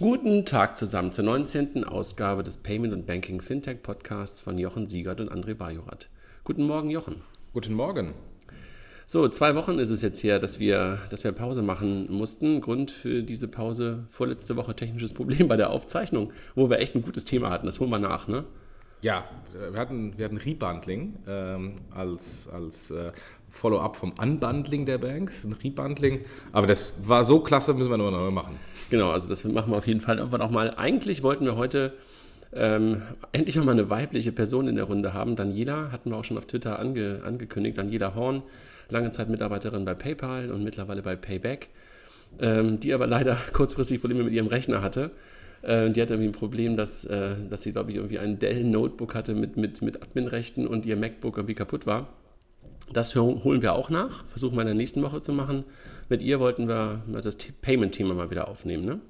Guten Tag zusammen zur 19. Ausgabe des Payment und Banking Fintech Podcasts von Jochen Siegert und André Bajorat. Guten Morgen, Jochen. Guten Morgen. So, zwei Wochen ist es jetzt her, dass wir, dass wir Pause machen mussten. Grund für diese Pause vorletzte Woche technisches Problem bei der Aufzeichnung, wo wir echt ein gutes Thema hatten. Das holen wir nach, ne? Ja, wir hatten, wir hatten Rebundling ähm, als, als äh, Follow-up vom Unbundling der Banks, ein Rebundling. Aber das war so klasse, müssen wir nur neu machen. Genau, also das machen wir auf jeden Fall irgendwann auch mal. Eigentlich wollten wir heute ähm, endlich mal eine weibliche Person in der Runde haben. Daniela hatten wir auch schon auf Twitter ange, angekündigt. Daniela Horn, lange Zeit Mitarbeiterin bei PayPal und mittlerweile bei Payback, ähm, die aber leider kurzfristig Probleme mit ihrem Rechner hatte. Äh, die hatte irgendwie ein Problem, dass, äh, dass sie, glaube ich, irgendwie ein Dell-Notebook hatte mit, mit, mit Admin-Rechten und ihr MacBook irgendwie kaputt war. Das holen wir auch nach, versuchen wir in der nächsten Woche zu machen. Mit ihr wollten wir das Payment-Thema mal wieder aufnehmen, ne?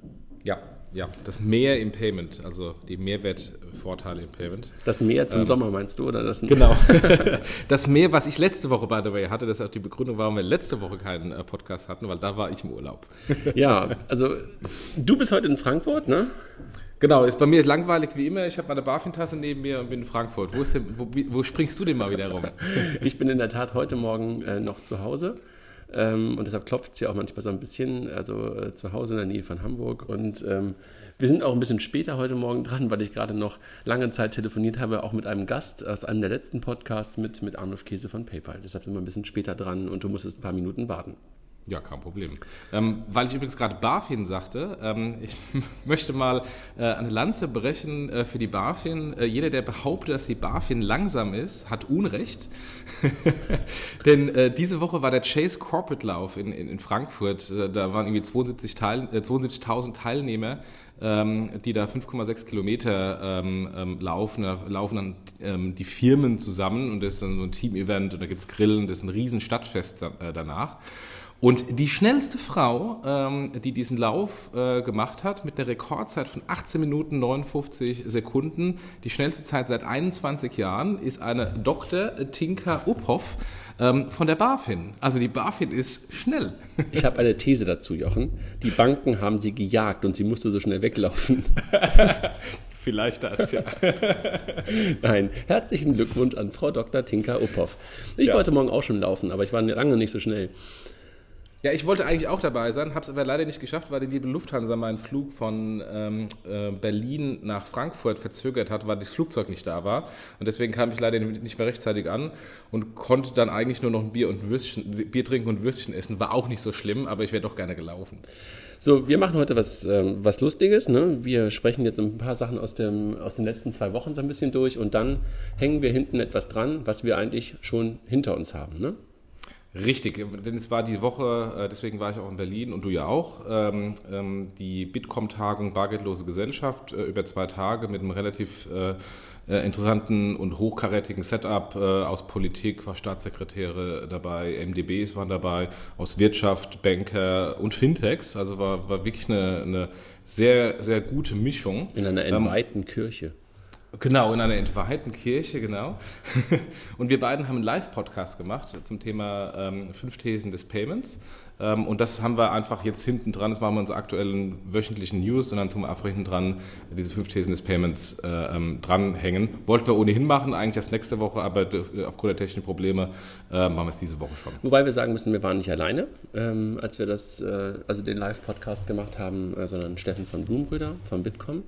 Ja, ja, das Mehr im Payment, also die Mehrwertvorteile im Payment. Das Mehr zum ähm, Sommer meinst du, oder das? Genau. das Mehr, was ich letzte Woche, by the way, hatte, das ist auch die Begründung, warum wir letzte Woche keinen äh, Podcast hatten, weil da war ich im Urlaub. ja, also du bist heute in Frankfurt, ne? Genau, ist bei mir langweilig wie immer. Ich habe meine BaFin-Tasse neben mir und bin in Frankfurt. Wo, denn, wo, wo, springst du denn mal wieder rum? ich bin in der Tat heute Morgen äh, noch zu Hause. Ähm, und deshalb klopft es ja auch manchmal so ein bisschen, also äh, zu Hause in der Nähe von Hamburg. Und ähm, wir sind auch ein bisschen später heute Morgen dran, weil ich gerade noch lange Zeit telefoniert habe, auch mit einem Gast aus einem der letzten Podcasts mit, mit Arnulf Käse von PayPal. Deshalb sind wir ein bisschen später dran und du musstest ein paar Minuten warten. Ja, kein Problem. Ähm, weil ich übrigens gerade BaFin sagte, ähm, ich möchte mal äh, eine Lanze brechen äh, für die BaFin. Äh, jeder, der behauptet, dass die BaFin langsam ist, hat Unrecht. Denn äh, diese Woche war der Chase Corporate Lauf in, in, in Frankfurt. Äh, da waren irgendwie 72.000 Teil, 72 äh, Teilnehmer, ähm, die da 5,6 Kilometer ähm, ähm, laufen. Da laufen dann ähm, die Firmen zusammen und das ist dann so ein Team-Event und da gibt es Grillen, das ist ein riesen Stadtfest da, danach. Und die schnellste Frau, ähm, die diesen Lauf äh, gemacht hat, mit einer Rekordzeit von 18 Minuten 59 Sekunden, die schnellste Zeit seit 21 Jahren, ist eine Dr. Tinka Uphoff ähm, von der BaFin. Also die BaFin ist schnell. Ich habe eine These dazu, Jochen. Die Banken haben sie gejagt und sie musste so schnell weglaufen. Vielleicht das, ja. Nein, herzlichen Glückwunsch an Frau Dr. Tinka Uphoff. Ich ja. wollte morgen auch schon laufen, aber ich war lange nicht so schnell. Ja, ich wollte eigentlich auch dabei sein, habe es aber leider nicht geschafft, weil die liebe Lufthansa meinen Flug von ähm, äh, Berlin nach Frankfurt verzögert hat, weil das Flugzeug nicht da war. Und deswegen kam ich leider nicht mehr rechtzeitig an und konnte dann eigentlich nur noch ein Bier, und ein Würstchen, Bier trinken und Würstchen essen. War auch nicht so schlimm, aber ich wäre doch gerne gelaufen. So, wir machen heute was, ähm, was Lustiges. Ne? Wir sprechen jetzt ein paar Sachen aus, dem, aus den letzten zwei Wochen so ein bisschen durch und dann hängen wir hinten etwas dran, was wir eigentlich schon hinter uns haben. Ne? Richtig, denn es war die Woche, äh, deswegen war ich auch in Berlin und du ja auch, ähm, ähm, die Bitkom-Tagung Bargeldlose Gesellschaft äh, über zwei Tage mit einem relativ äh, interessanten und hochkarätigen Setup aus Politik, war Staatssekretäre dabei, MDBs waren dabei, aus Wirtschaft, Banker und Fintechs. Also war, war wirklich eine, eine sehr, sehr gute Mischung. In einer entweihten ähm, Kirche. Genau, in einer entweihten Kirche, genau. Und wir beiden haben einen Live-Podcast gemacht zum Thema ähm, Fünf Thesen des Payments. Ähm, und das haben wir einfach jetzt hinten dran, das machen wir unsere aktuellen wöchentlichen News und dann tun wir einfach hinten dran diese Fünf Thesen des Payments äh, ähm, dranhängen. Wollten wir ohnehin machen, eigentlich erst nächste Woche, aber aufgrund der technischen Probleme äh, machen wir es diese Woche schon. Wobei wir sagen müssen, wir waren nicht alleine, ähm, als wir das, äh, also den Live-Podcast gemacht haben, äh, sondern Steffen von Blumbrüder von Bitkom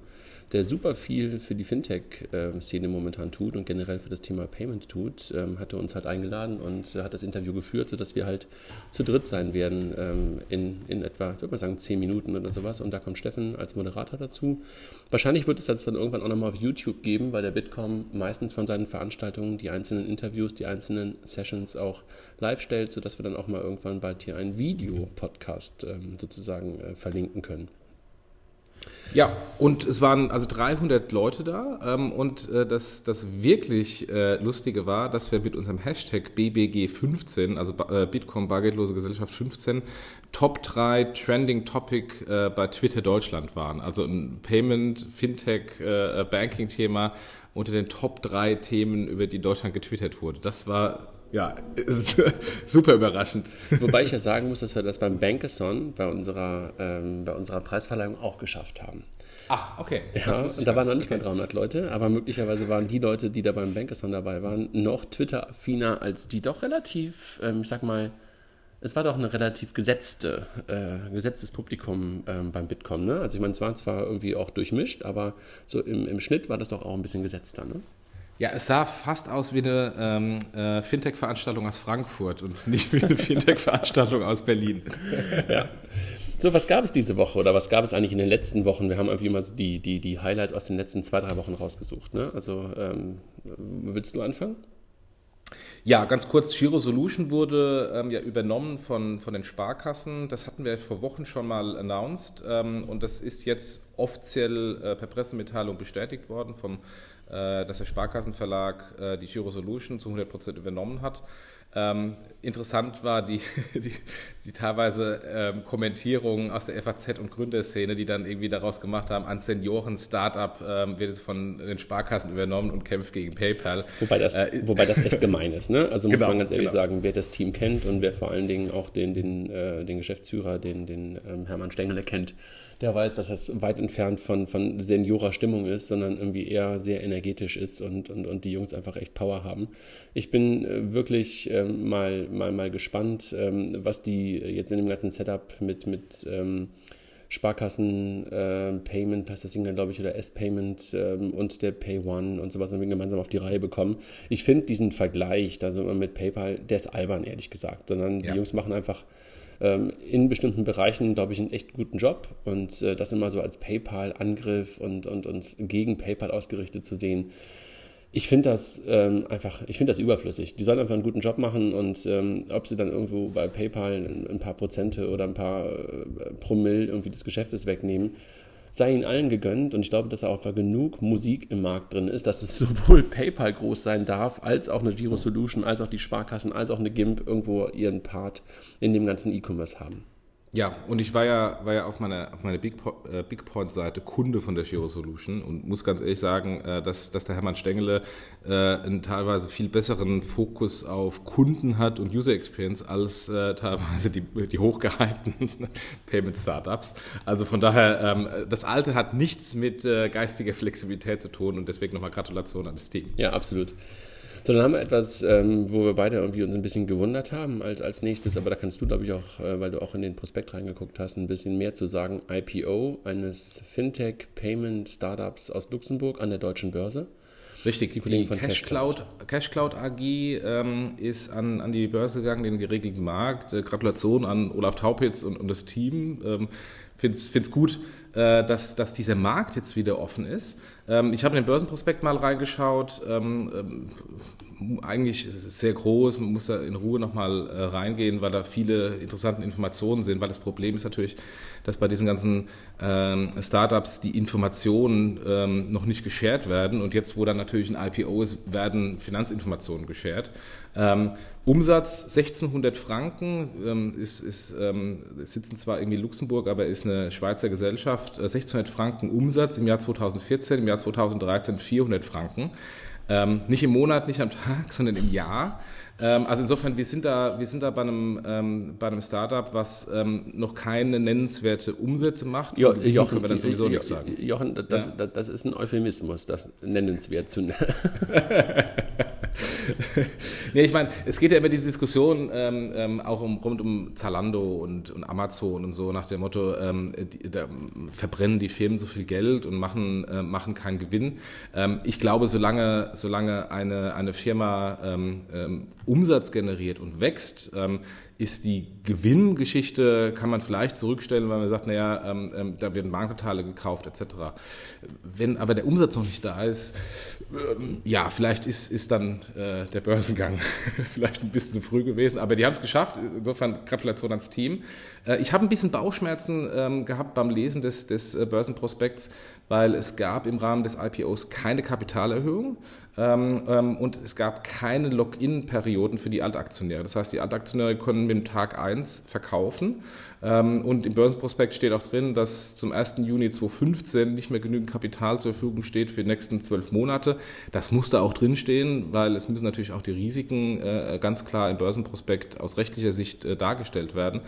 der super viel für die Fintech-Szene momentan tut und generell für das Thema Payment tut, ähm, hatte uns halt eingeladen und hat das Interview geführt, sodass wir halt zu dritt sein werden ähm, in, in etwa, ich würde mal sagen, zehn Minuten oder sowas. Und da kommt Steffen als Moderator dazu. Wahrscheinlich wird es das dann irgendwann auch nochmal auf YouTube geben, weil der Bitkom meistens von seinen Veranstaltungen die einzelnen Interviews, die einzelnen Sessions auch live stellt, sodass wir dann auch mal irgendwann bald hier einen Videopodcast ähm, sozusagen äh, verlinken können. Ja, und es waren also 300 Leute da ähm, und äh, das, das wirklich äh, Lustige war, dass wir mit unserem Hashtag BBG15, also äh, Bitcoin Bargeldlose Gesellschaft 15, Top 3 Trending Topic äh, bei Twitter Deutschland waren. Also ein Payment, Fintech, äh, Banking-Thema unter den Top 3 Themen, über die Deutschland getwittert wurde. Das war ja, ist super überraschend. Wobei ich ja sagen muss, dass wir das beim Bankathon, bei unserer, ähm, bei unserer Preisverleihung auch geschafft haben. Ach, okay. Ja, und da waren noch nicht mal 300 Leute, aber möglicherweise waren die Leute, die da beim Bankathon dabei waren, noch Twitter-affiner als die doch relativ, ähm, ich sag mal, es war doch ein relativ gesetzte, äh, gesetztes Publikum ähm, beim Bitkom. Ne? Also ich meine, es war zwar irgendwie auch durchmischt, aber so im, im Schnitt war das doch auch ein bisschen gesetzter. Ne? Ja, es sah fast aus wie eine ähm, äh, Fintech-Veranstaltung aus Frankfurt und nicht wie eine Fintech-Veranstaltung aus Berlin. ja. So, was gab es diese Woche oder was gab es eigentlich in den letzten Wochen? Wir haben irgendwie mal so die, die, die Highlights aus den letzten zwei, drei Wochen rausgesucht. Ne? Also, ähm, willst du anfangen? Ja, ganz kurz, Giro Solution wurde ähm, ja übernommen von, von den Sparkassen. Das hatten wir vor Wochen schon mal announced ähm, und das ist jetzt offiziell äh, per Pressemitteilung bestätigt worden, vom, dass der Sparkassenverlag äh, die Giro Solution zu 100 Prozent übernommen hat. Ähm, interessant war die, die, die teilweise ähm, Kommentierungen aus der FAZ und Gründerszene, die dann irgendwie daraus gemacht haben, ein Senioren-Startup ähm, wird jetzt von den Sparkassen übernommen und kämpft gegen PayPal. Wobei das, äh, wobei das echt gemein ist. Ne? Also muss genau, man ganz ehrlich genau. sagen, wer das Team kennt und wer vor allen Dingen auch den, den, äh, den Geschäftsführer, den, den ähm, Hermann Stengele kennt, der weiß, dass das weit entfernt von, von Seniorer-Stimmung ist, sondern irgendwie eher sehr energetisch ist und, und, und die Jungs einfach echt Power haben. Ich bin äh, wirklich ähm, mal, mal, mal gespannt, ähm, was die jetzt in dem ganzen Setup mit, mit ähm, Sparkassen äh, Payment, passt das Ding dann, glaube ich, oder S-Payment ähm, und der Pay One und sowas irgendwie gemeinsam auf die Reihe bekommen. Ich finde diesen Vergleich, wir mit PayPal, der ist albern, ehrlich gesagt, sondern ja. die Jungs machen einfach ähm, in bestimmten Bereichen, glaube ich, einen echt guten Job. Und äh, das immer so als PayPal-Angriff und, und, und gegen PayPal ausgerichtet zu sehen, ich finde das ähm, einfach, ich finde das überflüssig. Die sollen einfach einen guten Job machen und ähm, ob sie dann irgendwo bei PayPal ein, ein paar Prozente oder ein paar äh, Promille irgendwie des Geschäftes wegnehmen, sei ihnen allen gegönnt und ich glaube, dass auch genug Musik im Markt drin ist, dass es sowohl PayPal groß sein darf, als auch eine Giro Solution, als auch die Sparkassen, als auch eine GIMP irgendwo ihren Part in dem ganzen E-Commerce haben. Ja, und ich war ja, war ja auf meiner, auf meiner Big, äh, Kunde von der Giro Solution und muss ganz ehrlich sagen, äh, dass, dass der Hermann Stengele äh, einen teilweise viel besseren Fokus auf Kunden hat und User Experience als teilweise die, die hochgehypten Payment-Startups. Also von daher, ähm, das Alte hat nichts mit geistiger Flexibilität zu tun und deswegen nochmal Gratulation an das Team. Ja, absolut. So, dann haben wir etwas, ähm, wo wir beide irgendwie uns ein bisschen gewundert haben als, als nächstes, aber da kannst du, glaube ich, auch, äh, weil du auch in den Prospekt reingeguckt hast, ein bisschen mehr zu sagen. IPO eines Fintech-Payment-Startups aus Luxemburg an der deutschen Börse. Richtig, die, die Cashcloud Cash Cash AG ähm, ist an, an die Börse gegangen, den geregelten Markt. Äh, Gratulation an Olaf Taupitz und, und das Team. Ähm, finde es gut, dass, dass dieser Markt jetzt wieder offen ist. Ähm, ich habe in den Börsenprospekt mal reingeschaut. Ähm, ähm, eigentlich sehr groß, man muss da in Ruhe nochmal äh, reingehen, weil da viele interessante Informationen sind, weil das Problem ist natürlich, dass bei diesen ganzen Startups die Informationen noch nicht geshared werden und jetzt, wo dann natürlich ein IPO ist, werden Finanzinformationen geshared. Umsatz 1600 Franken, ist, ist, sitzen zwar irgendwie in Luxemburg, aber ist eine Schweizer Gesellschaft. 1600 äh, Franken Umsatz im Jahr 2014, im Jahr 2013 400 Franken. Ähm, nicht im Monat, nicht am Tag, sondern im Jahr. Ähm, also insofern, wir sind da, wir sind da bei einem, ähm, bei einem Startup, was ähm, noch keine nennenswerte Umsätze macht. Jo, Jochen, können wir dann sowieso jo, nichts sagen. Jochen, das, ja? das, ist ein Euphemismus, das nennenswert zu nennen. nee, ich meine, es geht ja immer diese Diskussion ähm, ähm, auch um, rund um Zalando und, und, Amazon und so nach dem Motto, ähm, die, da verbrennen die Firmen so viel Geld und machen, äh, machen keinen Gewinn. Ähm, ich glaube, solange, solange eine, eine Firma ähm, ähm, Umsatz generiert und wächst, ist die Gewinngeschichte, kann man vielleicht zurückstellen, weil man sagt, naja, ähm, ähm, da werden Marktanteile gekauft etc. Wenn aber der Umsatz noch nicht da ist, ähm, ja, vielleicht ist, ist dann äh, der Börsengang vielleicht ein bisschen zu früh gewesen, aber die haben es geschafft. Insofern Gratulation ans Team. Äh, ich habe ein bisschen Bauchschmerzen ähm, gehabt beim Lesen des, des äh, Börsenprospekts, weil es gab im Rahmen des IPOs keine Kapitalerhöhung. Ähm, ähm, und es gab keine Login-Perioden für die Altaktionäre. Das heißt, die Altaktionäre können mit dem Tag 1 verkaufen. Ähm, und im Börsenprospekt steht auch drin, dass zum 1. Juni 2015 nicht mehr genügend Kapital zur Verfügung steht für die nächsten zwölf Monate. Das musste auch drinstehen, weil es müssen natürlich auch die Risiken äh, ganz klar im Börsenprospekt aus rechtlicher Sicht äh, dargestellt werden.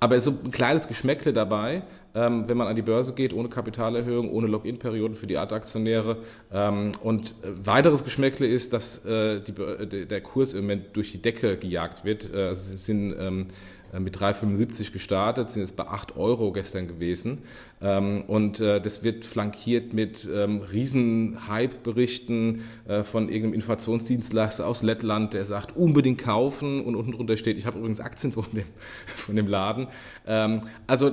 Aber es ist so ein kleines Geschmäckle dabei, ähm, wenn man an die Börse geht, ohne Kapitalerhöhung, ohne Login-Perioden für die Art-Aktionäre. Ähm, und äh, weiteres Geschmäckle ist, dass äh, die, der Kurs im Moment durch die Decke gejagt wird. Äh, es sind ähm, äh, mit 3,75 gestartet, sind jetzt bei 8 Euro gestern gewesen. Ähm, und äh, das wird flankiert mit ähm, riesen Hype-Berichten äh, von irgendeinem Informationsdienstleister aus Lettland, der sagt, unbedingt kaufen und unten drunter steht, ich habe übrigens Aktien von dem, von dem Laden. Ähm, also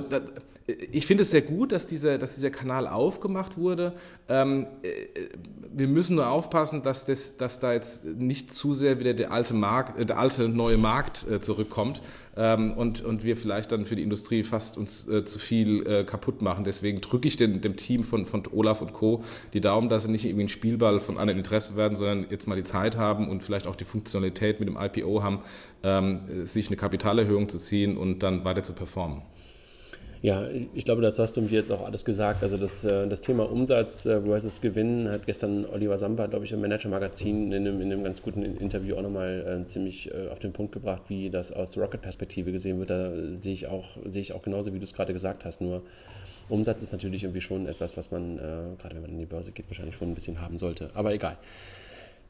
ich finde es sehr gut, dass dieser, dass dieser Kanal aufgemacht wurde. Ähm, äh, wir müssen nur aufpassen, dass, das, dass da jetzt nicht zu sehr wieder der alte, Markt, äh, der alte neue Markt äh, zurückkommt ähm, und, und wir vielleicht dann für die Industrie fast uns äh, zu viel äh, kaputt machen. Deswegen drücke ich den, dem Team von, von Olaf und Co. die Daumen, dass sie nicht irgendwie ein Spielball von anderen Interesse werden, sondern jetzt mal die Zeit haben und vielleicht auch die Funktionalität mit dem IPO haben, ähm, sich eine Kapitalerhöhung zu ziehen und dann weiter zu performen. Ja, ich glaube, dazu hast du mir jetzt auch alles gesagt. Also das, äh, das Thema Umsatz äh, versus Gewinn hat gestern Oliver Samba, glaube ich, im Manager-Magazin in einem, in einem ganz guten Interview auch nochmal äh, ziemlich auf den Punkt gebracht, wie das aus Rocket-Perspektive gesehen wird. Da sehe ich auch, sehe ich auch genauso, wie du es gerade gesagt hast. Nur Umsatz ist natürlich irgendwie schon etwas, was man, gerade wenn man in die Börse geht, wahrscheinlich schon ein bisschen haben sollte. Aber egal.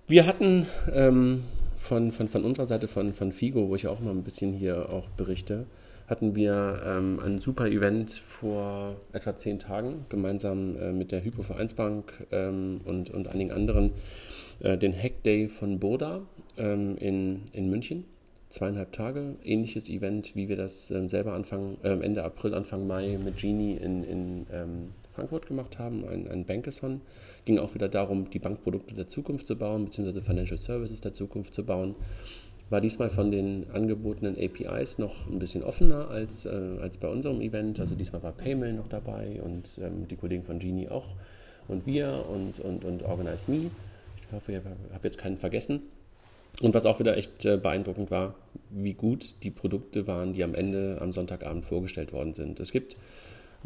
Wir hatten ähm, von, von, von unserer Seite von, von Figo, wo ich auch mal ein bisschen hier auch berichte, hatten wir ähm, ein super Event vor etwa zehn Tagen, gemeinsam äh, mit der Hypovereinsbank ähm, und, und einigen anderen, äh, den Hack Day von Boda ähm, in, in München. Zweieinhalb Tage, ähnliches Event, wie wir das ähm, selber Anfang, äh, Ende April, Anfang Mai mit Genie in, in ähm, Frankfurt gemacht haben, ein, ein Bankathon. Ging auch wieder darum, die Bankprodukte der Zukunft zu bauen, beziehungsweise Financial Services der Zukunft zu bauen war diesmal von den angebotenen APIs noch ein bisschen offener als, äh, als bei unserem Event. Also diesmal war Paymail noch dabei und ähm, die Kollegen von Genie auch und wir und, und, und Organize Me. Ich hoffe, ich habe jetzt keinen vergessen. Und was auch wieder echt äh, beeindruckend war, wie gut die Produkte waren, die am Ende am Sonntagabend vorgestellt worden sind. Es gibt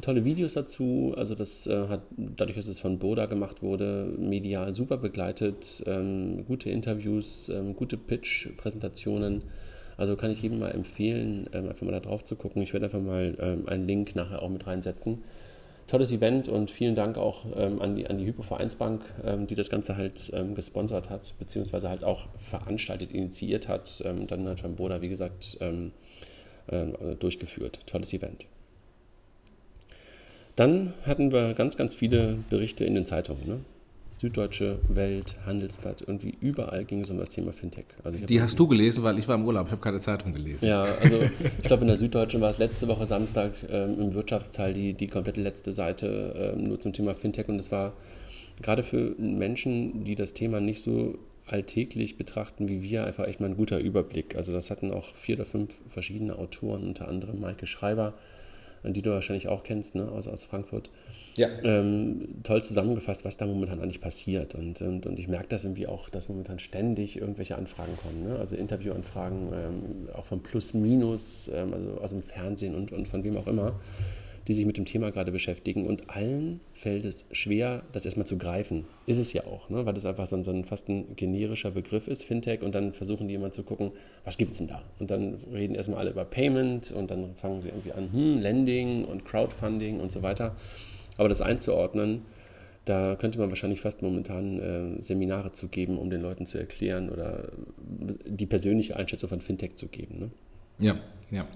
tolle Videos dazu. Also das äh, hat dadurch, dass es von Boda gemacht wurde, medial super begleitet, ähm, gute Interviews, ähm, gute Pitch-Präsentationen. Also kann ich jedem mal empfehlen, ähm, einfach mal da drauf zu gucken. Ich werde einfach mal ähm, einen Link nachher auch mit reinsetzen. Tolles Event und vielen Dank auch ähm, an die, an die Hypo-Vereinsbank, ähm, die das Ganze halt gesponsert hat, beziehungsweise halt auch veranstaltet, initiiert hat. dann hat von Boda, wie gesagt, durchgeführt. Tolles Event. Dann hatten wir ganz, ganz viele Berichte in den Zeitungen. Ne? Süddeutsche Welt, Handelsblatt, irgendwie überall ging es um das Thema Fintech. Also die hast du gelesen, weil ich war im Urlaub, ich habe keine Zeitung gelesen. Ja, also ich glaube in der Süddeutschen war es letzte Woche Samstag ähm, im Wirtschaftsteil die, die komplette letzte Seite ähm, nur zum Thema Fintech und es war gerade für Menschen, die das Thema nicht so alltäglich betrachten wie wir, einfach echt mal ein guter Überblick. Also das hatten auch vier oder fünf verschiedene Autoren, unter anderem Maike Schreiber, die du wahrscheinlich auch kennst, ne, aus, aus Frankfurt. Ja. Ähm, toll zusammengefasst, was da momentan eigentlich passiert. Und, und, und ich merke das irgendwie auch, dass momentan ständig irgendwelche Anfragen kommen. Ne? Also Interviewanfragen, ähm, auch von Plus, Minus, ähm, also aus dem Fernsehen und, und von wem auch immer die sich mit dem Thema gerade beschäftigen. Und allen fällt es schwer, das erstmal zu greifen. Ist es ja auch, ne? weil das einfach so ein, so ein fast ein generischer Begriff ist, Fintech. Und dann versuchen die immer zu gucken, was gibt es denn da? Und dann reden erstmal alle über Payment und dann fangen sie irgendwie an, hm, Lending und Crowdfunding und so weiter. Aber das einzuordnen, da könnte man wahrscheinlich fast momentan äh, Seminare zu geben, um den Leuten zu erklären oder die persönliche Einschätzung von Fintech zu geben. Ne? Ja, ja.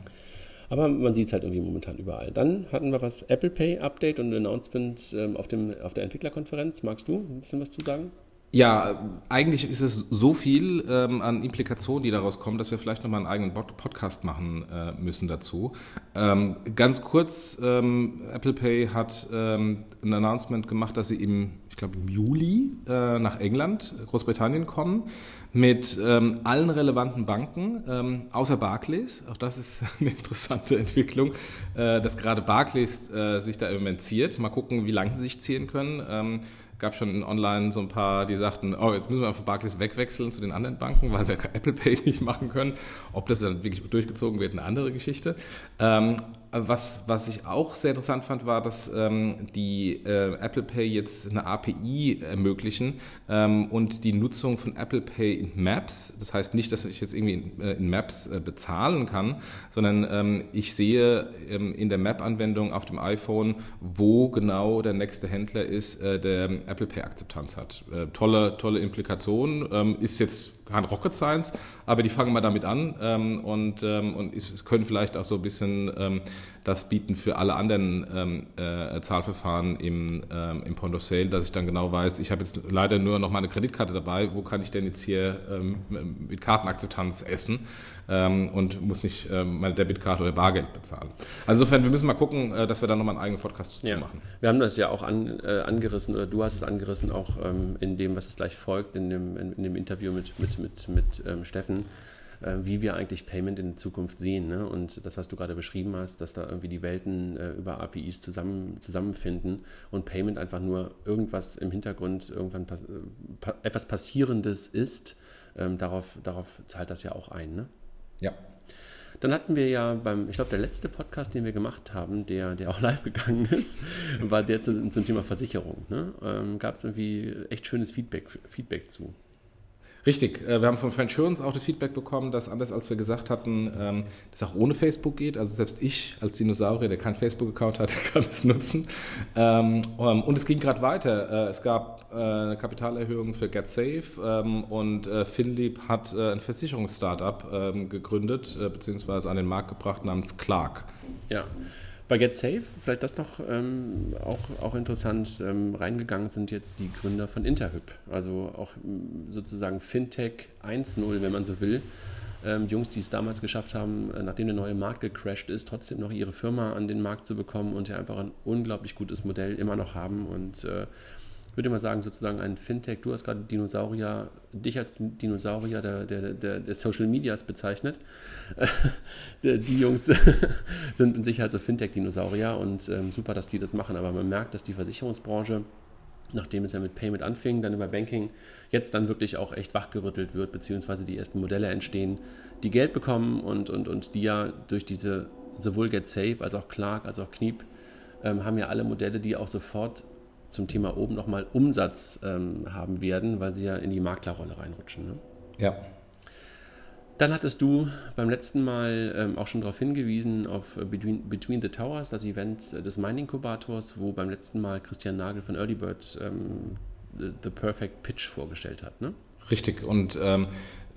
Aber man sieht es halt irgendwie momentan überall. Dann hatten wir was Apple Pay Update und Announcement ähm, auf, dem, auf der Entwicklerkonferenz. Magst du ein bisschen was zu sagen? Ja, eigentlich ist es so viel ähm, an Implikationen, die daraus kommen, dass wir vielleicht nochmal einen eigenen Podcast machen äh, müssen dazu. Ähm, ganz kurz, ähm, Apple Pay hat ähm, ein Announcement gemacht, dass sie im, ich glaube im Juli äh, nach England, Großbritannien kommen mit ähm, allen relevanten Banken, ähm, außer Barclays. Auch das ist eine interessante Entwicklung, äh, dass gerade Barclays äh, sich da im Moment ziert. Mal gucken, wie lange sie sich ziehen können. Ähm, gab schon online so ein paar, die sagten, oh, jetzt müssen wir von Barclays wegwechseln zu den anderen Banken, weil wir Apple Pay nicht machen können. Ob das dann wirklich durchgezogen wird, eine andere Geschichte. Ähm, was, was ich auch sehr interessant fand, war, dass ähm, die äh, Apple Pay jetzt eine API ermöglichen ähm, und die Nutzung von Apple Pay in Maps. Das heißt nicht, dass ich jetzt irgendwie in, äh, in Maps äh, bezahlen kann, sondern ähm, ich sehe ähm, in der Map-Anwendung auf dem iPhone, wo genau der nächste Händler ist, äh, der Apple Pay Akzeptanz hat. Äh, tolle, tolle Implikation. Ähm, ist jetzt kein Rocket Science, aber die fangen mal damit an ähm, und, ähm, und es können vielleicht auch so ein bisschen ähm, das bieten für alle anderen ähm, äh, Zahlverfahren im, ähm, im Point of Sale, dass ich dann genau weiß, ich habe jetzt leider nur noch meine Kreditkarte dabei, wo kann ich denn jetzt hier ähm, mit Kartenakzeptanz essen ähm, und muss nicht ähm, meine Debitkarte oder Bargeld bezahlen. Also insofern, wir müssen mal gucken, äh, dass wir da nochmal einen eigenen Podcast ja. machen. Wir haben das ja auch an, äh, angerissen, oder du hast es angerissen, auch ähm, in dem, was es gleich folgt, in dem, in, in dem Interview mit, mit, mit, mit Steffen wie wir eigentlich Payment in Zukunft sehen. Ne? Und das, was du gerade beschrieben hast, dass da irgendwie die Welten äh, über APIs zusammen, zusammenfinden und Payment einfach nur irgendwas im Hintergrund, irgendwann pass äh, etwas Passierendes ist, ähm, darauf, darauf zahlt das ja auch ein. Ne? Ja. Dann hatten wir ja beim, ich glaube, der letzte Podcast, den wir gemacht haben, der, der auch live gegangen ist, war der zu, zum Thema Versicherung. Ne? Ähm, Gab es irgendwie echt schönes Feedback, Feedback zu. Richtig, äh, wir haben von Friendsurance auch das Feedback bekommen, dass anders als wir gesagt hatten, ähm, das auch ohne Facebook geht. Also selbst ich als Dinosaurier, der kein Facebook-Account hat, kann es nutzen. Ähm, ähm, und es ging gerade weiter. Äh, es gab äh, eine Kapitalerhöhung für GetSafe und Finlieb hat ein Versicherungsstartup gegründet, beziehungsweise an den Markt gebracht namens Clark. Ja. Bei GetSafe, vielleicht das noch ähm, auch, auch interessant, ähm, reingegangen sind jetzt die Gründer von Interhyp, also auch ähm, sozusagen Fintech 1.0, wenn man so will. Ähm, Jungs, die es damals geschafft haben, äh, nachdem der neue Markt gecrashed ist, trotzdem noch ihre Firma an den Markt zu bekommen und ja einfach ein unglaublich gutes Modell immer noch haben und äh, würde mal sagen, sozusagen ein Fintech. Du hast gerade Dinosaurier, dich als Dinosaurier der, der, der, der Social Medias bezeichnet. die Jungs sind in Sicherheit so Fintech-Dinosaurier und ähm, super, dass die das machen. Aber man merkt, dass die Versicherungsbranche, nachdem es ja mit Payment anfing, dann über Banking, jetzt dann wirklich auch echt wachgerüttelt wird, beziehungsweise die ersten Modelle entstehen, die Geld bekommen und, und, und die ja durch diese sowohl Get Safe als auch Clark als auch Kniep ähm, haben ja alle Modelle, die auch sofort zum Thema oben nochmal Umsatz ähm, haben werden, weil sie ja in die Maklerrolle reinrutschen. Ne? Ja. Dann hattest du beim letzten Mal ähm, auch schon darauf hingewiesen, auf äh, Between, Between, the Towers, das Event äh, des Mining-Inkubators, wo beim letzten Mal Christian Nagel von Earlybird ähm, the, the, Perfect Pitch vorgestellt hat. Ne? Richtig, und ähm,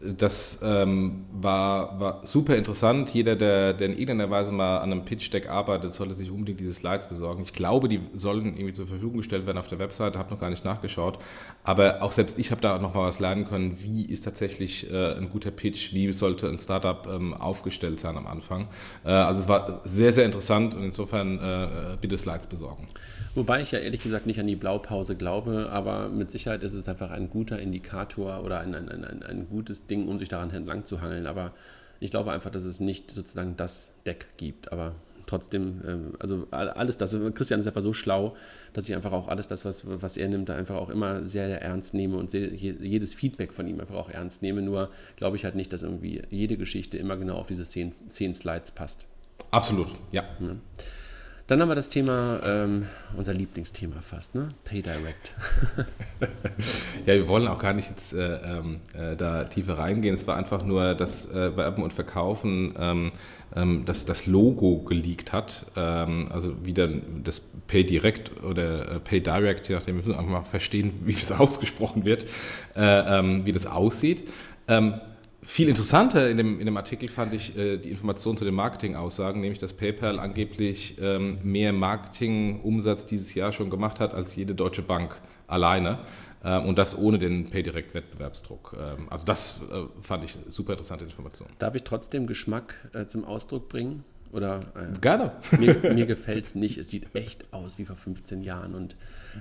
das ähm, war, war super interessant. Jeder, der, der in irgendeiner Weise mal an einem Pitch-Deck arbeitet, sollte sich unbedingt diese Slides besorgen. Ich glaube, die sollen irgendwie zur Verfügung gestellt werden auf der Website, habe noch gar nicht nachgeschaut. Aber auch selbst ich habe da noch mal was lernen können, wie ist tatsächlich äh, ein guter Pitch, wie sollte ein Startup ähm, aufgestellt sein am Anfang. Äh, also es war sehr, sehr interessant und insofern äh, bitte Slides besorgen. Wobei ich ja ehrlich gesagt nicht an die Blaupause glaube, aber mit Sicherheit ist es einfach ein guter Indikator oder ein, ein, ein, ein gutes Ding, um sich daran entlang zu hangeln. Aber ich glaube einfach, dass es nicht sozusagen das Deck gibt. Aber trotzdem, ähm, also alles das, Christian ist einfach so schlau, dass ich einfach auch alles das, was, was er nimmt, da einfach auch immer sehr, sehr ernst nehme und sehr, jedes Feedback von ihm einfach auch ernst nehme. Nur glaube ich halt nicht, dass irgendwie jede Geschichte immer genau auf diese zehn, zehn Slides passt. Absolut, ja. ja. Dann haben wir das Thema, ähm, unser Lieblingsthema fast, ne? PayDirect. ja, wir wollen auch gar nicht jetzt äh, ähm, äh, da tiefer reingehen. Es war einfach nur das äh, Werben und Verkaufen, ähm, ähm, dass das Logo geleakt hat. Ähm, also wieder das PayDirect oder äh, PayDirect, je nachdem, wir müssen einfach mal verstehen, wie das ausgesprochen wird, äh, ähm, wie das aussieht. Ähm, viel interessanter in dem, in dem Artikel fand ich äh, die Information zu den Marketingaussagen, nämlich dass PayPal angeblich ähm, mehr Marketingumsatz dieses Jahr schon gemacht hat als jede deutsche Bank alleine äh, und das ohne den PayDirect-Wettbewerbsdruck. Ähm, also das äh, fand ich super interessante Information. Darf ich trotzdem Geschmack äh, zum Ausdruck bringen? Oder, äh, Gerne. Mir, mir gefällt es nicht. Es sieht echt aus wie vor 15 Jahren. Und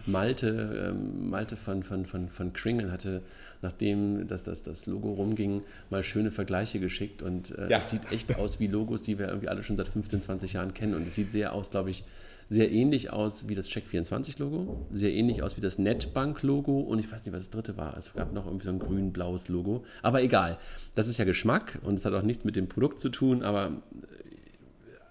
Malte, ähm, Malte von, von, von, von Kringle hatte, nachdem das, das, das Logo rumging, mal schöne Vergleiche geschickt. Und äh, ja. es sieht echt aus wie Logos, die wir irgendwie alle schon seit 15, 20 Jahren kennen. Und es sieht sehr aus, glaube ich, sehr ähnlich aus wie das Check24-Logo, sehr ähnlich aus wie das Netbank-Logo und ich weiß nicht, was das dritte war. Es gab noch irgendwie so ein grün-blaues Logo. Aber egal, das ist ja Geschmack und es hat auch nichts mit dem Produkt zu tun, aber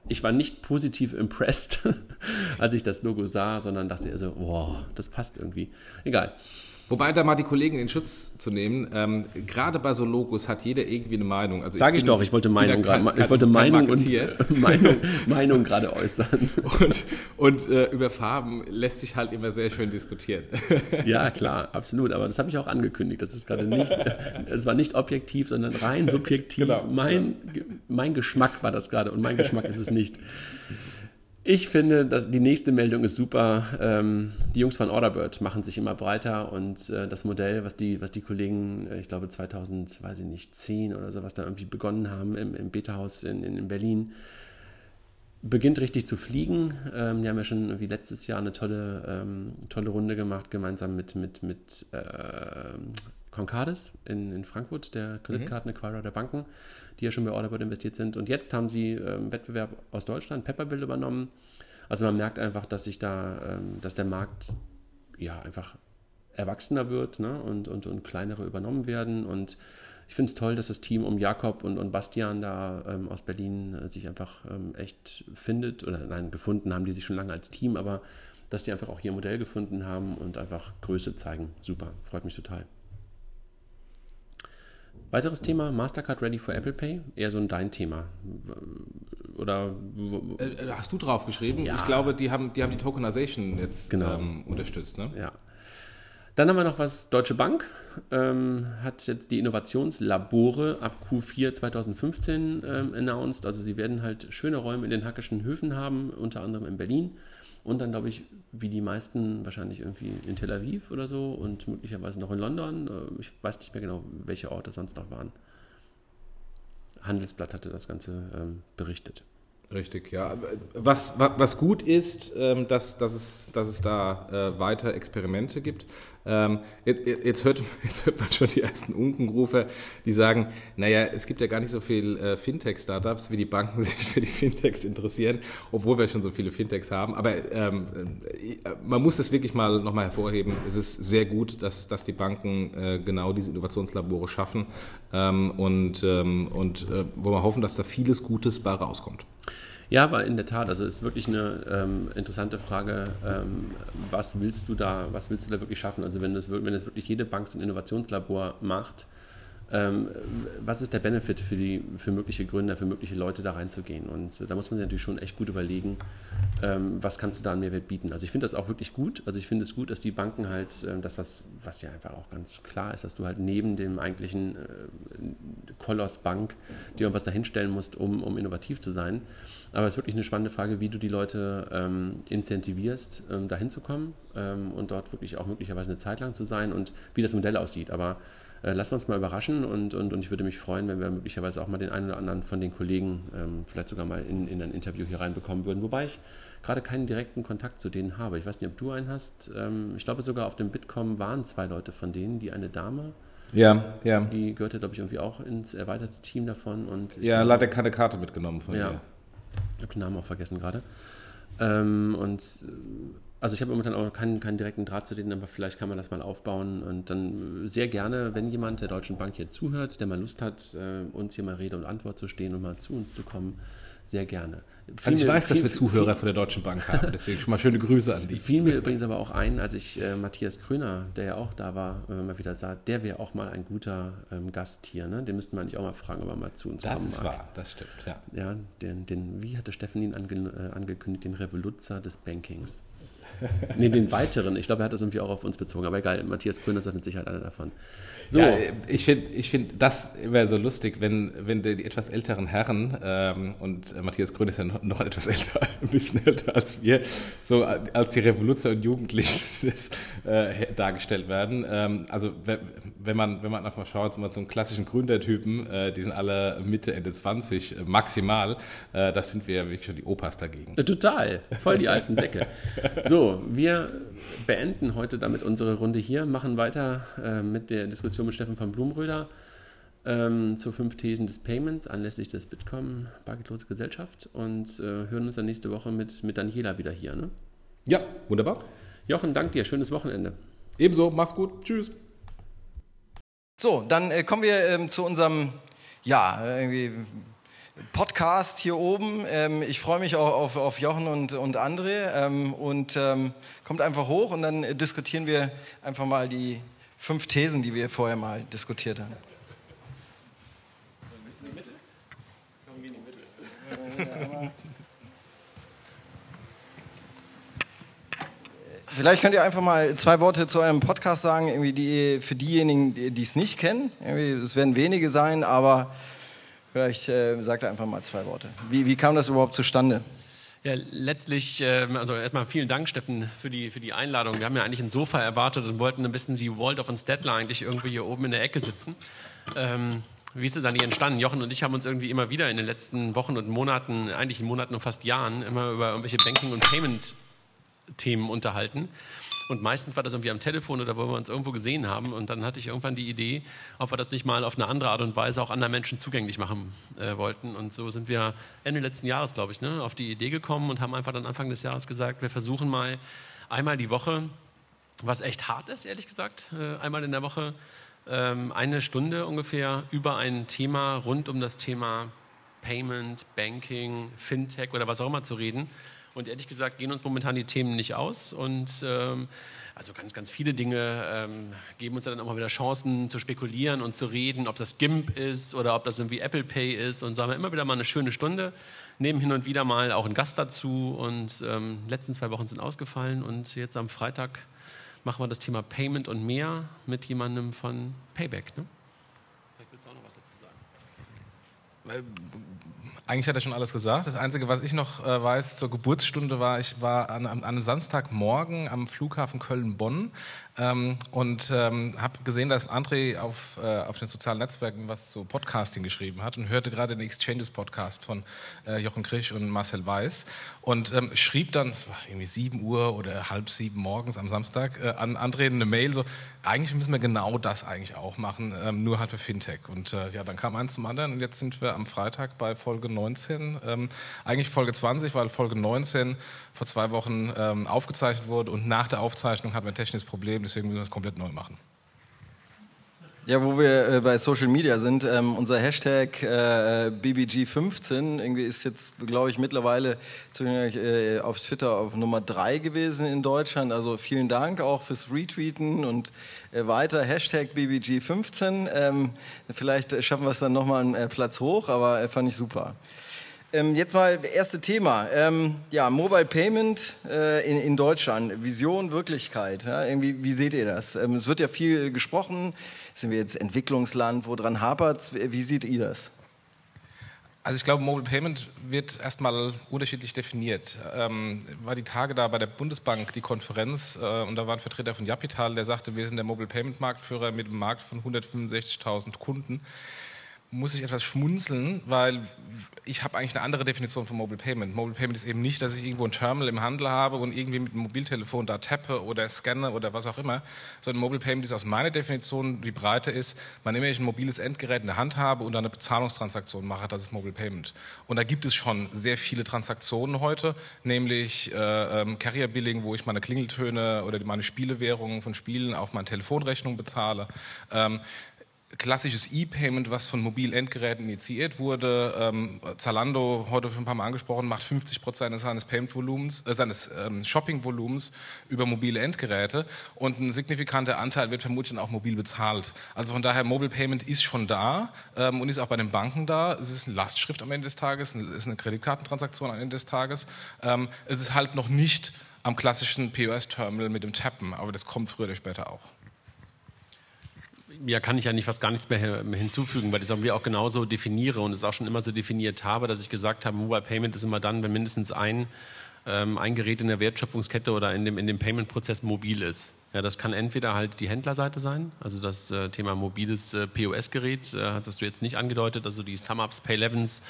ich war nicht positiv impressed, als ich das Logo sah, sondern dachte so, wow, das passt irgendwie. Egal. Wobei da mal die Kollegen in Schutz zu nehmen, ähm, gerade bei so Logos hat jeder irgendwie eine Meinung. Also Sag ich, ich doch, ich wollte Meinung gerade, ich wollte Meinung und Meinung, Meinung gerade äußern. Und, und äh, über Farben lässt sich halt immer sehr schön diskutieren. Ja, klar, absolut. Aber das habe ich auch angekündigt. Das ist gerade nicht, es war nicht objektiv, sondern rein subjektiv. Genau. Mein, mein Geschmack war das gerade und mein Geschmack ist es nicht. Ich finde, dass die nächste Meldung ist super. Ähm, die Jungs von Orderbird machen sich immer breiter und äh, das Modell, was die, was die Kollegen, äh, ich glaube 2000, weiß ich nicht, 10 oder so, was da irgendwie begonnen haben im, im Beta-Haus in, in, Berlin, beginnt richtig zu fliegen. Ähm, die haben ja schon irgendwie letztes Jahr eine tolle, ähm, tolle Runde gemacht, gemeinsam mit, mit, mit äh, Concardis in, in Frankfurt, der Kreditkarten-Acquirer der Banken die ja schon bei Orderbird investiert sind. Und jetzt haben sie ähm, Wettbewerb aus Deutschland, Pepperbill, übernommen. Also man merkt einfach, dass sich da, ähm, dass der Markt ja einfach erwachsener wird ne? und, und, und kleinere übernommen werden. Und ich finde es toll, dass das Team um Jakob und, und Bastian da ähm, aus Berlin äh, sich einfach ähm, echt findet. Oder nein, gefunden haben die sich schon lange als Team, aber dass die einfach auch hier ein Modell gefunden haben und einfach Größe zeigen. Super, freut mich total. Weiteres Thema, Mastercard Ready for Apple Pay, eher so ein dein Thema. Oder äh, äh, hast du drauf geschrieben? Ja. Ich glaube, die haben, die haben die Tokenization jetzt genau. ähm, unterstützt. Ne? Ja. Dann haben wir noch was, Deutsche Bank ähm, hat jetzt die Innovationslabore ab Q4 2015 ähm, announced. Also sie werden halt schöne Räume in den hackischen Höfen haben, unter anderem in Berlin. Und dann, glaube ich, wie die meisten wahrscheinlich irgendwie in Tel Aviv oder so und möglicherweise noch in London. Äh, ich weiß nicht mehr genau, welche Orte sonst noch waren. Handelsblatt hatte das Ganze ähm, berichtet. Richtig, ja. Was, was, gut ist, ähm, dass, dass, es, dass es da äh, weiter Experimente gibt. Ähm, jetzt, hört, jetzt hört man schon die ersten Unkenrufe, die sagen, naja, es gibt ja gar nicht so viele äh, Fintech-Startups, wie die Banken sich für die Fintechs interessieren, obwohl wir schon so viele Fintechs haben. Aber ähm, äh, man muss das wirklich mal nochmal hervorheben. Es ist sehr gut, dass, dass die Banken genau diese Innovationslabore schaffen und, und wo wir hoffen, dass da vieles Gutes bei rauskommt. Ja, aber in der Tat, also ist wirklich eine ähm, interessante Frage, ähm, was willst du da, was willst du da wirklich schaffen? Also wenn das, wenn das wirklich jede Bank so ein Innovationslabor macht, ähm, was ist der Benefit für, die, für mögliche Gründer, für mögliche Leute da reinzugehen? Und da muss man sich natürlich schon echt gut überlegen, ähm, was kannst du da an Mehrwert bieten. Also ich finde das auch wirklich gut. Also ich finde es gut, dass die Banken halt, ähm, das was, was ja einfach auch ganz klar ist, dass du halt neben dem eigentlichen äh, Koloss Bank dir irgendwas dahinstellen musst, um, um innovativ zu sein. Aber es ist wirklich eine spannende Frage, wie du die Leute ähm, incentivierst, ähm, dahin zu kommen ähm, und dort wirklich auch möglicherweise eine Zeit lang zu sein und wie das Modell aussieht. Aber äh, lassen wir uns mal überraschen und, und, und ich würde mich freuen, wenn wir möglicherweise auch mal den einen oder anderen von den Kollegen ähm, vielleicht sogar mal in, in ein Interview hier reinbekommen würden. Wobei ich gerade keinen direkten Kontakt zu denen habe. Ich weiß nicht, ob du einen hast. Ähm, ich glaube sogar auf dem Bitkom waren zwei Leute von denen, die eine Dame ja, ja. Die gehörte, glaube ich, irgendwie auch ins erweiterte Team davon. Und ja, leider keine Karte mitgenommen von ja. mir. Ich habe den Namen auch vergessen gerade. Ähm, und also ich habe momentan auch keinen, keinen direkten Draht zu denen, aber vielleicht kann man das mal aufbauen und dann sehr gerne, wenn jemand der Deutschen Bank hier zuhört, der mal Lust hat, äh, uns hier mal Rede und Antwort zu stehen und mal zu uns zu kommen, sehr gerne. Also ich weiß, dass wir Zuhörer von der Deutschen Bank haben, deswegen schon mal schöne Grüße an die. Fiel mir übrigens aber auch ein, als ich äh, Matthias Kröner, der ja auch da war, äh, mal wieder sah, der wäre auch mal ein guter ähm, Gast hier. Ne? Den müssten wir eigentlich auch mal fragen, ob er mal zu uns das kommen Das ist mag. wahr, das stimmt, ja. Ja, den, den, wie hatte Steffen ihn ange, äh, angekündigt, den Revoluzzer des Bankings. nee, den weiteren. Ich glaube, er hat das irgendwie auch auf uns bezogen. Aber egal, Matthias Grün ist mit Sicherheit einer davon. So. Ja, ich finde ich find das immer so lustig, wenn, wenn die, etwas älteren Herren, ähm, und äh, Matthias Grün ist ja noch, noch, etwas älter, ein bisschen älter als wir, so als die Revoluzer und Jugendlichen äh, dargestellt werden. Ähm, also wenn man, wenn man einfach schaut, mal so einen klassischen Gründertypen, äh, die sind alle Mitte, Ende 20 äh, maximal, äh, das sind wir wirklich schon die Opas dagegen. Total, voll die alten Säcke. So, wir beenden heute damit unsere Runde hier, machen weiter äh, mit der Diskussion mit Steffen von Blumröder ähm, zu fünf Thesen des Payments anlässlich des Bitkom Bargeldlose Gesellschaft und äh, hören uns dann nächste Woche mit, mit Daniela wieder hier. Ne? Ja, wunderbar. Jochen, dank dir. Schönes Wochenende. Ebenso, mach's gut. Tschüss. So, dann äh, kommen wir ähm, zu unserem, ja, irgendwie Podcast hier oben. Ähm, ich freue mich auch auf, auf Jochen und, und André. Ähm, und ähm, kommt einfach hoch und dann diskutieren wir einfach mal die fünf Thesen, die wir vorher mal diskutiert haben. Vielleicht könnt ihr einfach mal zwei Worte zu eurem Podcast sagen, irgendwie die, für diejenigen, die es nicht kennen. Es werden wenige sein, aber vielleicht äh, sagt ihr einfach mal zwei Worte. Wie, wie kam das überhaupt zustande? Ja, letztlich, ähm, also erstmal vielen Dank, Steffen, für die, für die Einladung. Wir haben ja eigentlich ein Sofa erwartet und wollten ein bisschen wie Waldorf und Stettler eigentlich irgendwie hier oben in der Ecke sitzen. Ähm, wie ist es eigentlich entstanden? Jochen und ich haben uns irgendwie immer wieder in den letzten Wochen und Monaten, eigentlich in Monaten und fast Jahren, immer über irgendwelche Banking- und Payment- Themen unterhalten. Und meistens war das irgendwie am Telefon oder wo wir uns irgendwo gesehen haben. Und dann hatte ich irgendwann die Idee, ob wir das nicht mal auf eine andere Art und Weise auch anderen Menschen zugänglich machen äh, wollten. Und so sind wir Ende letzten Jahres, glaube ich, ne, auf die Idee gekommen und haben einfach dann Anfang des Jahres gesagt, wir versuchen mal einmal die Woche, was echt hart ist, ehrlich gesagt, äh, einmal in der Woche, ähm, eine Stunde ungefähr über ein Thema rund um das Thema Payment, Banking, Fintech oder was auch immer zu reden und ehrlich gesagt gehen uns momentan die Themen nicht aus. Und ähm, also ganz, ganz viele Dinge ähm, geben uns dann auch mal wieder Chancen zu spekulieren und zu reden, ob das GIMP ist oder ob das irgendwie Apple Pay ist. Und so haben wir immer wieder mal eine schöne Stunde, nehmen hin und wieder mal auch einen Gast dazu. Und ähm, letzten zwei Wochen sind ausgefallen und jetzt am Freitag machen wir das Thema Payment und mehr mit jemandem von Payback. Ne? Vielleicht willst du auch noch was dazu sagen. Eigentlich hat er schon alles gesagt. Das Einzige, was ich noch äh, weiß zur Geburtsstunde war, ich war an, an einem Samstagmorgen am Flughafen Köln-Bonn ähm, und ähm, habe gesehen, dass André auf, äh, auf den sozialen Netzwerken was zu Podcasting geschrieben hat und hörte gerade den Exchanges Podcast von äh, Jochen Krisch und Marcel Weiß und ähm, schrieb dann, es war irgendwie 7 Uhr oder halb sieben morgens am Samstag, äh, an André eine Mail so, eigentlich müssen wir genau das eigentlich auch machen, ähm, nur halt für Fintech. Und äh, ja, dann kam eins zum anderen und jetzt sind wir am Freitag bei Folge 19, ähm, eigentlich Folge 20, weil Folge 19 vor zwei Wochen ähm, aufgezeichnet wurde und nach der Aufzeichnung hatten wir ein technisches Problem, deswegen müssen wir es komplett neu machen. Ja, wo wir äh, bei Social Media sind, ähm, unser Hashtag äh, BBG15 irgendwie ist jetzt, glaube ich, mittlerweile äh, auf Twitter auf Nummer 3 gewesen in Deutschland. Also vielen Dank auch fürs Retweeten und äh, weiter Hashtag BBG15. Ähm, vielleicht schaffen wir es dann nochmal einen äh, Platz hoch, aber äh, fand ich super. Ähm, jetzt mal erste Thema. Ähm, ja, Mobile Payment äh, in, in, Deutschland. Vision, Wirklichkeit. Ja, irgendwie, wie seht ihr das? Ähm, es wird ja viel gesprochen. Sind wir jetzt Entwicklungsland? Woran hapert Wie seht ihr das? Also ich glaube, Mobile Payment wird erstmal unterschiedlich definiert. Ähm, war die Tage da bei der Bundesbank die Konferenz äh, und da war ein Vertreter von Japital, der sagte, wir sind der Mobile Payment Marktführer mit einem Markt von 165.000 Kunden muss ich etwas schmunzeln, weil ich habe eigentlich eine andere Definition von Mobile Payment. Mobile Payment ist eben nicht, dass ich irgendwo ein Terminal im Handel habe und irgendwie mit dem Mobiltelefon da tappe oder scanne oder was auch immer, sondern Mobile Payment ist aus meiner Definition, die Breite ist, wann immer ich ein mobiles Endgerät in der Hand habe und eine Bezahlungstransaktion mache, das ist Mobile Payment. Und da gibt es schon sehr viele Transaktionen heute, nämlich äh, ähm, Carrier Billing, wo ich meine Klingeltöne oder meine Spielewährungen von Spielen auf meine Telefonrechnung bezahle. Ähm, klassisches E-Payment, was von mobilen Endgeräten initiiert wurde. Ähm, Zalando, heute schon ein paar Mal angesprochen, macht 50 Prozent seines Payment-Volumens, äh, seines ähm, Shopping-Volumens über mobile Endgeräte und ein signifikanter Anteil wird vermutlich auch mobil bezahlt. Also von daher, Mobile Payment ist schon da ähm, und ist auch bei den Banken da. Es ist eine Lastschrift am Ende des Tages, es ist eine Kreditkartentransaktion am Ende des Tages. Ähm, es ist halt noch nicht am klassischen POS-Terminal mit dem Tappen, aber das kommt früher oder später auch ja, kann ich eigentlich fast gar nichts mehr hinzufügen, weil ich es irgendwie auch genauso definiere und es auch schon immer so definiert habe, dass ich gesagt habe, Mobile Payment ist immer dann, wenn mindestens ein, ähm, ein Gerät in der Wertschöpfungskette oder in dem, in dem Payment-Prozess mobil ist. Ja, das kann entweder halt die Händlerseite sein, also das äh, Thema mobiles äh, POS-Gerät, äh, hattest du jetzt nicht angedeutet, also die SumUps, Pay11s,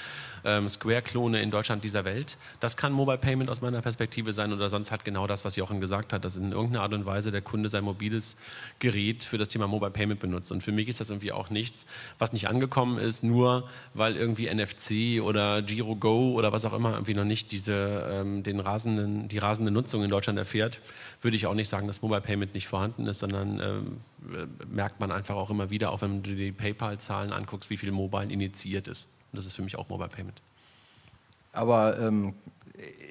ähm, Square-Klone in Deutschland dieser Welt. Das kann Mobile Payment aus meiner Perspektive sein oder sonst halt genau das, was Jochen gesagt hat, dass in irgendeiner Art und Weise der Kunde sein mobiles Gerät für das Thema Mobile Payment benutzt. Und für mich ist das irgendwie auch nichts, was nicht angekommen ist, nur weil irgendwie NFC oder Giro Go oder was auch immer irgendwie noch nicht diese, ähm, den rasenden, die rasende Nutzung in Deutschland erfährt, würde ich auch nicht sagen, dass Mobile Payment nicht vorhanden ist, sondern ähm, merkt man einfach auch immer wieder, auch wenn du die PayPal-Zahlen anguckst, wie viel Mobile initiiert ist. das ist für mich auch Mobile Payment. Aber ähm,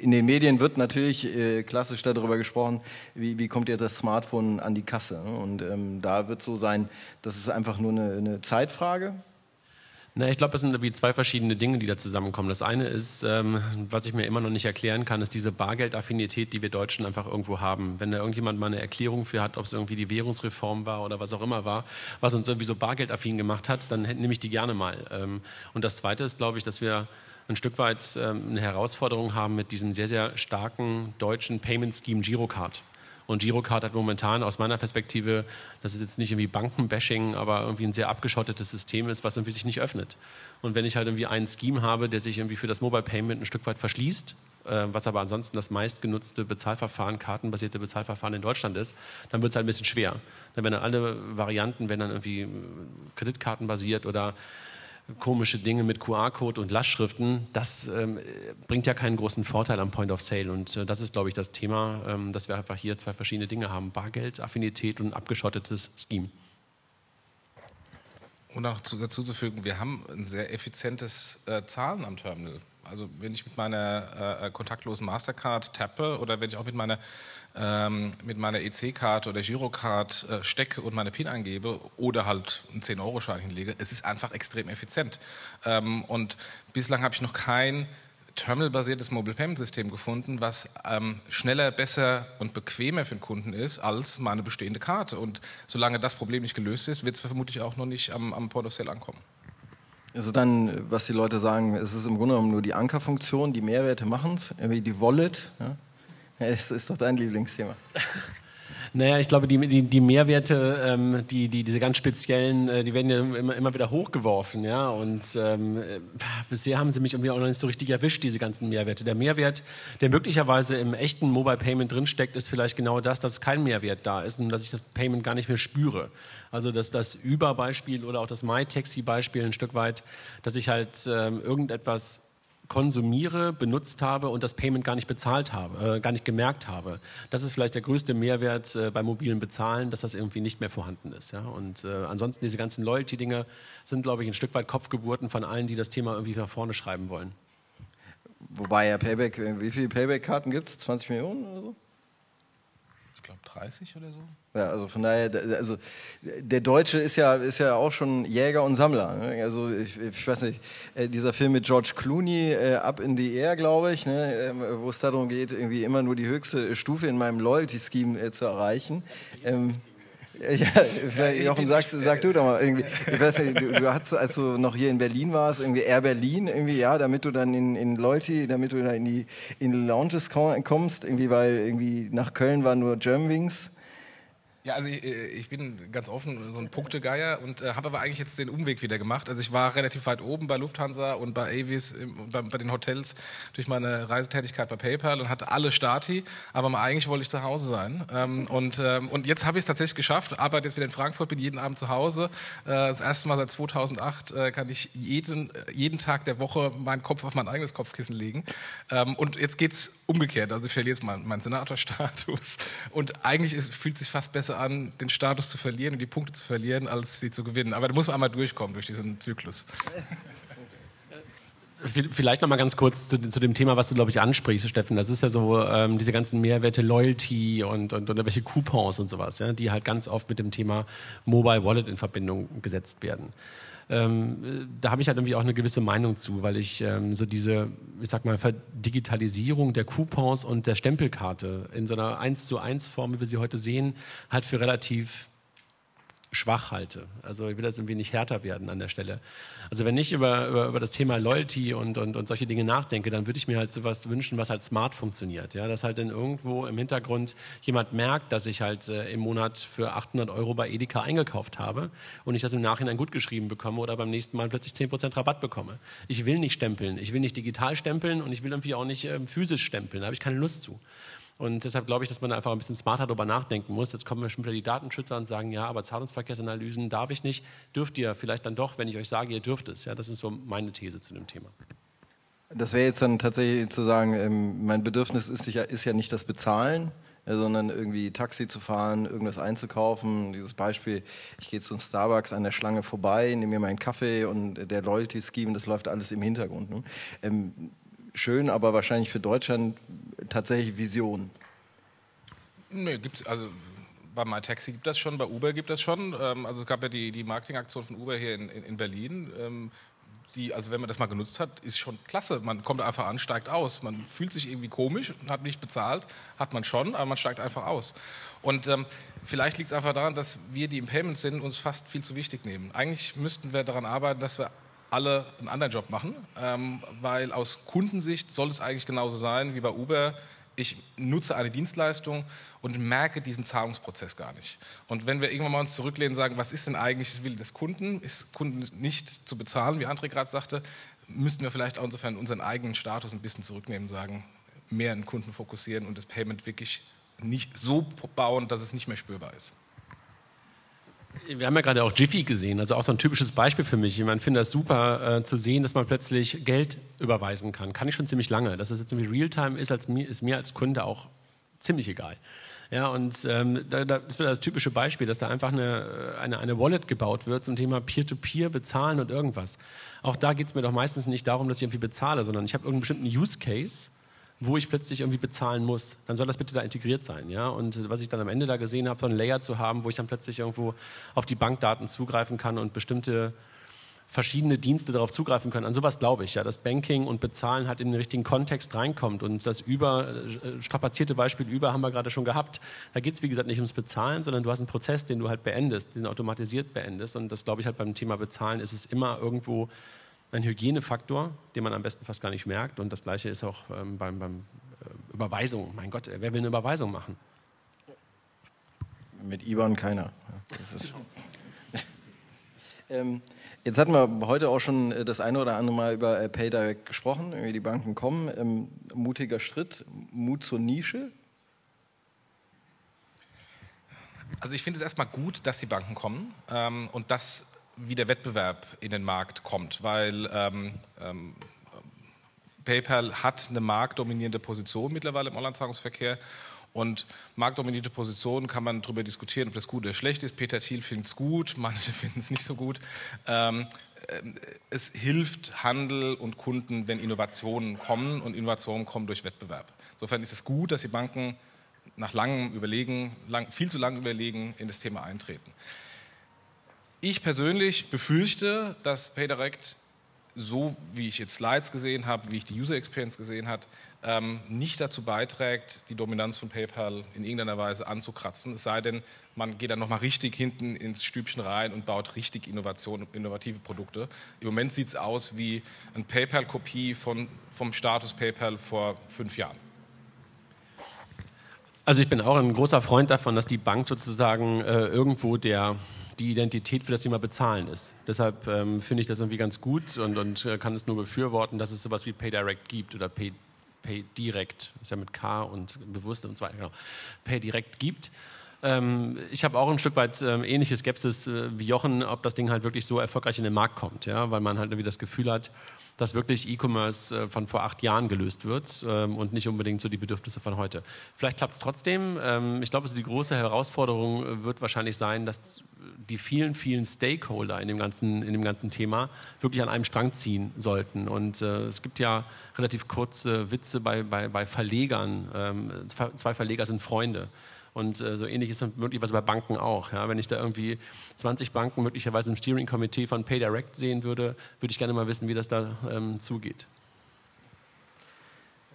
in den Medien wird natürlich äh, klassisch darüber gesprochen, wie, wie, kommt ihr das Smartphone an die Kasse? Und ähm, da wird so sein, das ist einfach nur eine, eine Zeitfrage. Na, ich glaube, es sind irgendwie zwei verschiedene Dinge, die da zusammenkommen. Das eine ist, ähm, was ich mir immer noch nicht erklären kann, ist diese Bargeldaffinität, die wir Deutschen einfach irgendwo haben. Wenn da irgendjemand mal eine Erklärung für hat, ob es irgendwie die Währungsreform war oder was auch immer war, was uns irgendwie so bargeldaffin gemacht hat, dann nehme ich die gerne mal. Ähm, und das zweite ist, glaube ich, dass wir ein Stück weit ähm, eine Herausforderung haben mit diesem sehr, sehr starken deutschen Payment Scheme Girocard. Und Girocard hat momentan aus meiner Perspektive, das ist jetzt nicht irgendwie Bankenbashing, aber irgendwie ein sehr abgeschottetes System ist, was irgendwie sich nicht öffnet. Und wenn ich halt irgendwie einen Scheme habe, der sich irgendwie für das Mobile Payment ein Stück weit verschließt, äh, was aber ansonsten das meistgenutzte Bezahlverfahren, kartenbasierte Bezahlverfahren in Deutschland ist, dann wird es halt ein bisschen schwer. Dann werden dann alle Varianten, wenn dann irgendwie Kreditkartenbasiert oder komische Dinge mit QR-Code und Lastschriften, das ähm, bringt ja keinen großen Vorteil am Point of Sale. Und äh, das ist, glaube ich, das Thema, ähm, dass wir einfach hier zwei verschiedene Dinge haben: Bargeld, Affinität und abgeschottetes Scheme. Und noch dazu zu fügen, wir haben ein sehr effizientes äh, Zahlen am Terminal. Also wenn ich mit meiner äh, kontaktlosen Mastercard tappe oder wenn ich auch mit meiner ähm, mit meiner EC-Karte oder Girocard äh, stecke und meine PIN eingebe oder halt einen 10-Euro-Schein hinlege, es ist einfach extrem effizient. Ähm, und bislang habe ich noch kein terminalbasiertes Mobile Payment System gefunden, was ähm, schneller, besser und bequemer für den Kunden ist als meine bestehende Karte. Und solange das Problem nicht gelöst ist, wird es vermutlich auch noch nicht am, am Point of Sale ankommen. Also dann, was die Leute sagen, es ist im Grunde genommen nur die Ankerfunktion, die Mehrwerte machen es, wie die Wallet. Ja? Das ist doch dein Lieblingsthema. Naja, ich glaube, die, die, die Mehrwerte, ähm, die, die, diese ganz speziellen, äh, die werden ja immer, immer wieder hochgeworfen. Ja? Und ähm, bisher haben sie mich irgendwie auch noch nicht so richtig erwischt, diese ganzen Mehrwerte. Der Mehrwert, der möglicherweise im echten Mobile Payment drinsteckt, ist vielleicht genau das, dass kein Mehrwert da ist und dass ich das Payment gar nicht mehr spüre. Also dass das Uber-Beispiel oder auch das MyTaxi-Beispiel ein Stück weit, dass ich halt ähm, irgendetwas konsumiere, benutzt habe und das Payment gar nicht bezahlt habe, äh, gar nicht gemerkt habe. Das ist vielleicht der größte Mehrwert äh, beim mobilen Bezahlen, dass das irgendwie nicht mehr vorhanden ist. Ja? Und äh, ansonsten diese ganzen Loyalty-Dinge sind, glaube ich, ein Stück weit Kopfgeburten von allen, die das Thema irgendwie nach vorne schreiben wollen. Wobei ja Payback, wie viele Payback-Karten gibt es? 20 Millionen oder so? Glaube 30 oder so. Ja, also von daher, also der Deutsche ist ja, ist ja auch schon Jäger und Sammler. Ne? Also ich, ich, weiß nicht, äh, dieser Film mit George Clooney, äh, Up in the Air, glaube ich, ne? Ähm, wo es darum geht, irgendwie immer nur die höchste Stufe in meinem Loyalty-Scheme äh, zu erreichen. Ähm, ja, vielleicht, Jochen, sagst, sag du doch mal irgendwie. Ich weiß nicht, du, du hast, als du noch hier in Berlin warst, irgendwie Air Berlin, irgendwie, ja, damit du dann in, in Leute, damit du da in die, in Lounges kommst, irgendwie, weil irgendwie nach Köln war nur Germanwings. Ja, also ich, äh, ich, bin ganz offen, so ein Punktegeier und äh, habe aber eigentlich jetzt den Umweg wieder gemacht. Also ich war relativ weit oben bei Lufthansa und bei Avis, bei, bei, den Hotels durch meine Reisetätigkeit bei PayPal und hatte alle Stati, aber eigentlich wollte ich zu Hause sein. Ähm, und, ähm, und jetzt habe ich es tatsächlich geschafft, arbeite jetzt wieder in Frankfurt, bin jeden Abend zu Hause. Äh, das erste Mal seit 2008 äh, kann ich jeden, jeden Tag der Woche meinen Kopf auf mein eigenes Kopfkissen legen. Ähm, und jetzt geht's umgekehrt. Also ich verliere jetzt meinen mein Senatorstatus und eigentlich ist, fühlt es sich fast besser an, den Status zu verlieren und die Punkte zu verlieren, als sie zu gewinnen. Aber da muss man einmal durchkommen durch diesen Zyklus. Vielleicht noch mal ganz kurz zu, zu, dem Thema, was du, glaube ich, ansprichst, Steffen. Das ist ja so ähm, diese ganzen Mehrwerte, Loyalty und, und, und welche Coupons und sowas, ja, die halt ganz oft mit dem Thema Mobile Wallet in Verbindung gesetzt werden ähm, da habe ich halt irgendwie auch eine gewisse Meinung zu, weil ich ähm, so diese, ich sag mal, Digitalisierung der Coupons und der Stempelkarte in so einer 1 zu 1 Form, wie wir sie heute sehen, halt für relativ schwach halte. Also ich will jetzt irgendwie nicht härter werden an der Stelle. Also wenn ich über, über, über das Thema Loyalty und, und, und solche Dinge nachdenke, dann würde ich mir halt sowas wünschen, was halt smart funktioniert. Ja, dass halt dann irgendwo im Hintergrund jemand merkt, dass ich halt äh, im Monat für 800 Euro bei Edeka eingekauft habe und ich das im Nachhinein gut geschrieben bekomme oder beim nächsten Mal plötzlich 10% Rabatt bekomme. Ich will nicht stempeln, ich will nicht digital stempeln und ich will irgendwie auch nicht äh, physisch stempeln, da habe ich keine Lust zu. Und deshalb glaube ich, dass man einfach ein bisschen smarter darüber nachdenken muss. Jetzt kommen schon wieder die Datenschützer und sagen, ja, aber Zahlungsverkehrsanalysen darf ich nicht. Dürft ihr vielleicht dann doch, wenn ich euch sage, ihr dürft es. Ja, das ist so meine These zu dem Thema. Das wäre jetzt dann tatsächlich zu sagen, ähm, mein Bedürfnis ist ja, ist ja nicht das Bezahlen, ja, sondern irgendwie Taxi zu fahren, irgendwas einzukaufen. Dieses Beispiel, ich gehe zum Starbucks an der Schlange vorbei, nehme mir meinen Kaffee und der Loyalty-Scheme, das läuft alles im Hintergrund. Ne? Schön, aber wahrscheinlich für Deutschland tatsächlich Vision. Nee, gibt's, also bei MyTaxi gibt das schon, bei Uber gibt das schon. Ähm, also es gab ja die, die Marketingaktion von Uber hier in, in, in Berlin. Ähm, die, also wenn man das mal genutzt hat, ist schon klasse. Man kommt einfach an, steigt aus. Man fühlt sich irgendwie komisch hat nicht bezahlt, hat man schon, aber man steigt einfach aus. Und ähm, vielleicht liegt es einfach daran, dass wir, die im Payment sind, uns fast viel zu wichtig nehmen. Eigentlich müssten wir daran arbeiten, dass wir alle einen anderen Job machen, ähm, weil aus Kundensicht soll es eigentlich genauso sein wie bei Uber ich nutze eine Dienstleistung und merke diesen Zahlungsprozess gar nicht. Und wenn wir irgendwann mal uns zurücklehnen und sagen, was ist denn eigentlich das Wille des Kunden, ist Kunden nicht zu bezahlen, wie André gerade sagte, müssten wir vielleicht auch insofern unseren eigenen Status ein bisschen zurücknehmen und sagen, mehr an Kunden fokussieren und das Payment wirklich nicht so bauen, dass es nicht mehr spürbar ist. Wir haben ja gerade auch Jiffy gesehen, also auch so ein typisches Beispiel für mich. Ich finde das super äh, zu sehen, dass man plötzlich Geld überweisen kann. Kann ich schon ziemlich lange. Dass es jetzt irgendwie Realtime ist, als ist mir als Kunde auch ziemlich egal. Ja, und ähm, da, da ist wieder das typische Beispiel, dass da einfach eine, eine, eine Wallet gebaut wird zum Thema Peer-to-Peer, -Peer, bezahlen und irgendwas. Auch da geht es mir doch meistens nicht darum, dass ich irgendwie bezahle, sondern ich habe irgendeinen bestimmten Use Case wo ich plötzlich irgendwie bezahlen muss, dann soll das bitte da integriert sein. Ja? Und was ich dann am Ende da gesehen habe, so ein Layer zu haben, wo ich dann plötzlich irgendwo auf die Bankdaten zugreifen kann und bestimmte verschiedene Dienste darauf zugreifen können. An sowas glaube ich, ja, dass Banking und Bezahlen halt in den richtigen Kontext reinkommt. Und das über, äh, strapazierte Beispiel über haben wir gerade schon gehabt. Da geht es, wie gesagt, nicht ums Bezahlen, sondern du hast einen Prozess, den du halt beendest, den automatisiert beendest. Und das glaube ich halt beim Thema Bezahlen ist es immer irgendwo ein Hygienefaktor, den man am besten fast gar nicht merkt. Und das Gleiche ist auch ähm, beim, beim äh, Überweisung. Mein Gott, wer will eine Überweisung machen? Mit IBAN keiner. ähm, jetzt hatten wir heute auch schon äh, das eine oder andere Mal über äh, PayDirect gesprochen, wie die Banken kommen. Ähm, mutiger Schritt, Mut zur Nische. Also ich finde es erstmal gut, dass die Banken kommen ähm, und dass wie der Wettbewerb in den Markt kommt, weil ähm, ähm, PayPal hat eine marktdominierende Position mittlerweile im Onlinezahlungsverkehr und marktdominierte Positionen kann man darüber diskutieren, ob das gut oder schlecht ist. Peter Thiel findet es gut, manche finden es nicht so gut. Ähm, äh, es hilft Handel und Kunden, wenn Innovationen kommen und Innovationen kommen durch Wettbewerb. Insofern ist es gut, dass die Banken nach langem Überlegen, lang, viel zu langem Überlegen in das Thema eintreten. Ich persönlich befürchte, dass PayDirect, so wie ich jetzt Slides gesehen habe, wie ich die User Experience gesehen habe, ähm, nicht dazu beiträgt, die Dominanz von PayPal in irgendeiner Weise anzukratzen. Es sei denn, man geht dann nochmal richtig hinten ins Stübchen rein und baut richtig Innovation, innovative Produkte. Im Moment sieht es aus wie eine PayPal-Kopie vom Status PayPal vor fünf Jahren. Also ich bin auch ein großer Freund davon, dass die Bank sozusagen äh, irgendwo der die Identität für das Thema Bezahlen ist. Deshalb ähm, finde ich das irgendwie ganz gut und, und äh, kann es nur befürworten, dass es sowas wie PayDirect gibt oder Pay, PayDirect, ist ja mit K und bewusst und so weiter, genau. PayDirect gibt. Ähm, ich habe auch ein Stück weit ähm, ähnliche Skepsis äh, wie Jochen, ob das Ding halt wirklich so erfolgreich in den Markt kommt, ja, weil man halt irgendwie das Gefühl hat, dass wirklich E-Commerce äh, von vor acht Jahren gelöst wird ähm, und nicht unbedingt so die Bedürfnisse von heute. Vielleicht klappt es trotzdem. Ähm, ich glaube, also die große Herausforderung äh, wird wahrscheinlich sein, dass die vielen, vielen Stakeholder in dem ganzen, in dem ganzen Thema wirklich an einem Strang ziehen sollten. Und äh, es gibt ja relativ kurze Witze bei, bei, bei Verlegern. Ähm, zwei Verleger sind Freunde. Und äh, so ähnlich ist möglicherweise bei Banken auch. Ja? Wenn ich da irgendwie 20 Banken möglicherweise im Steering Committee von PayDirect sehen würde, würde ich gerne mal wissen, wie das da ähm, zugeht.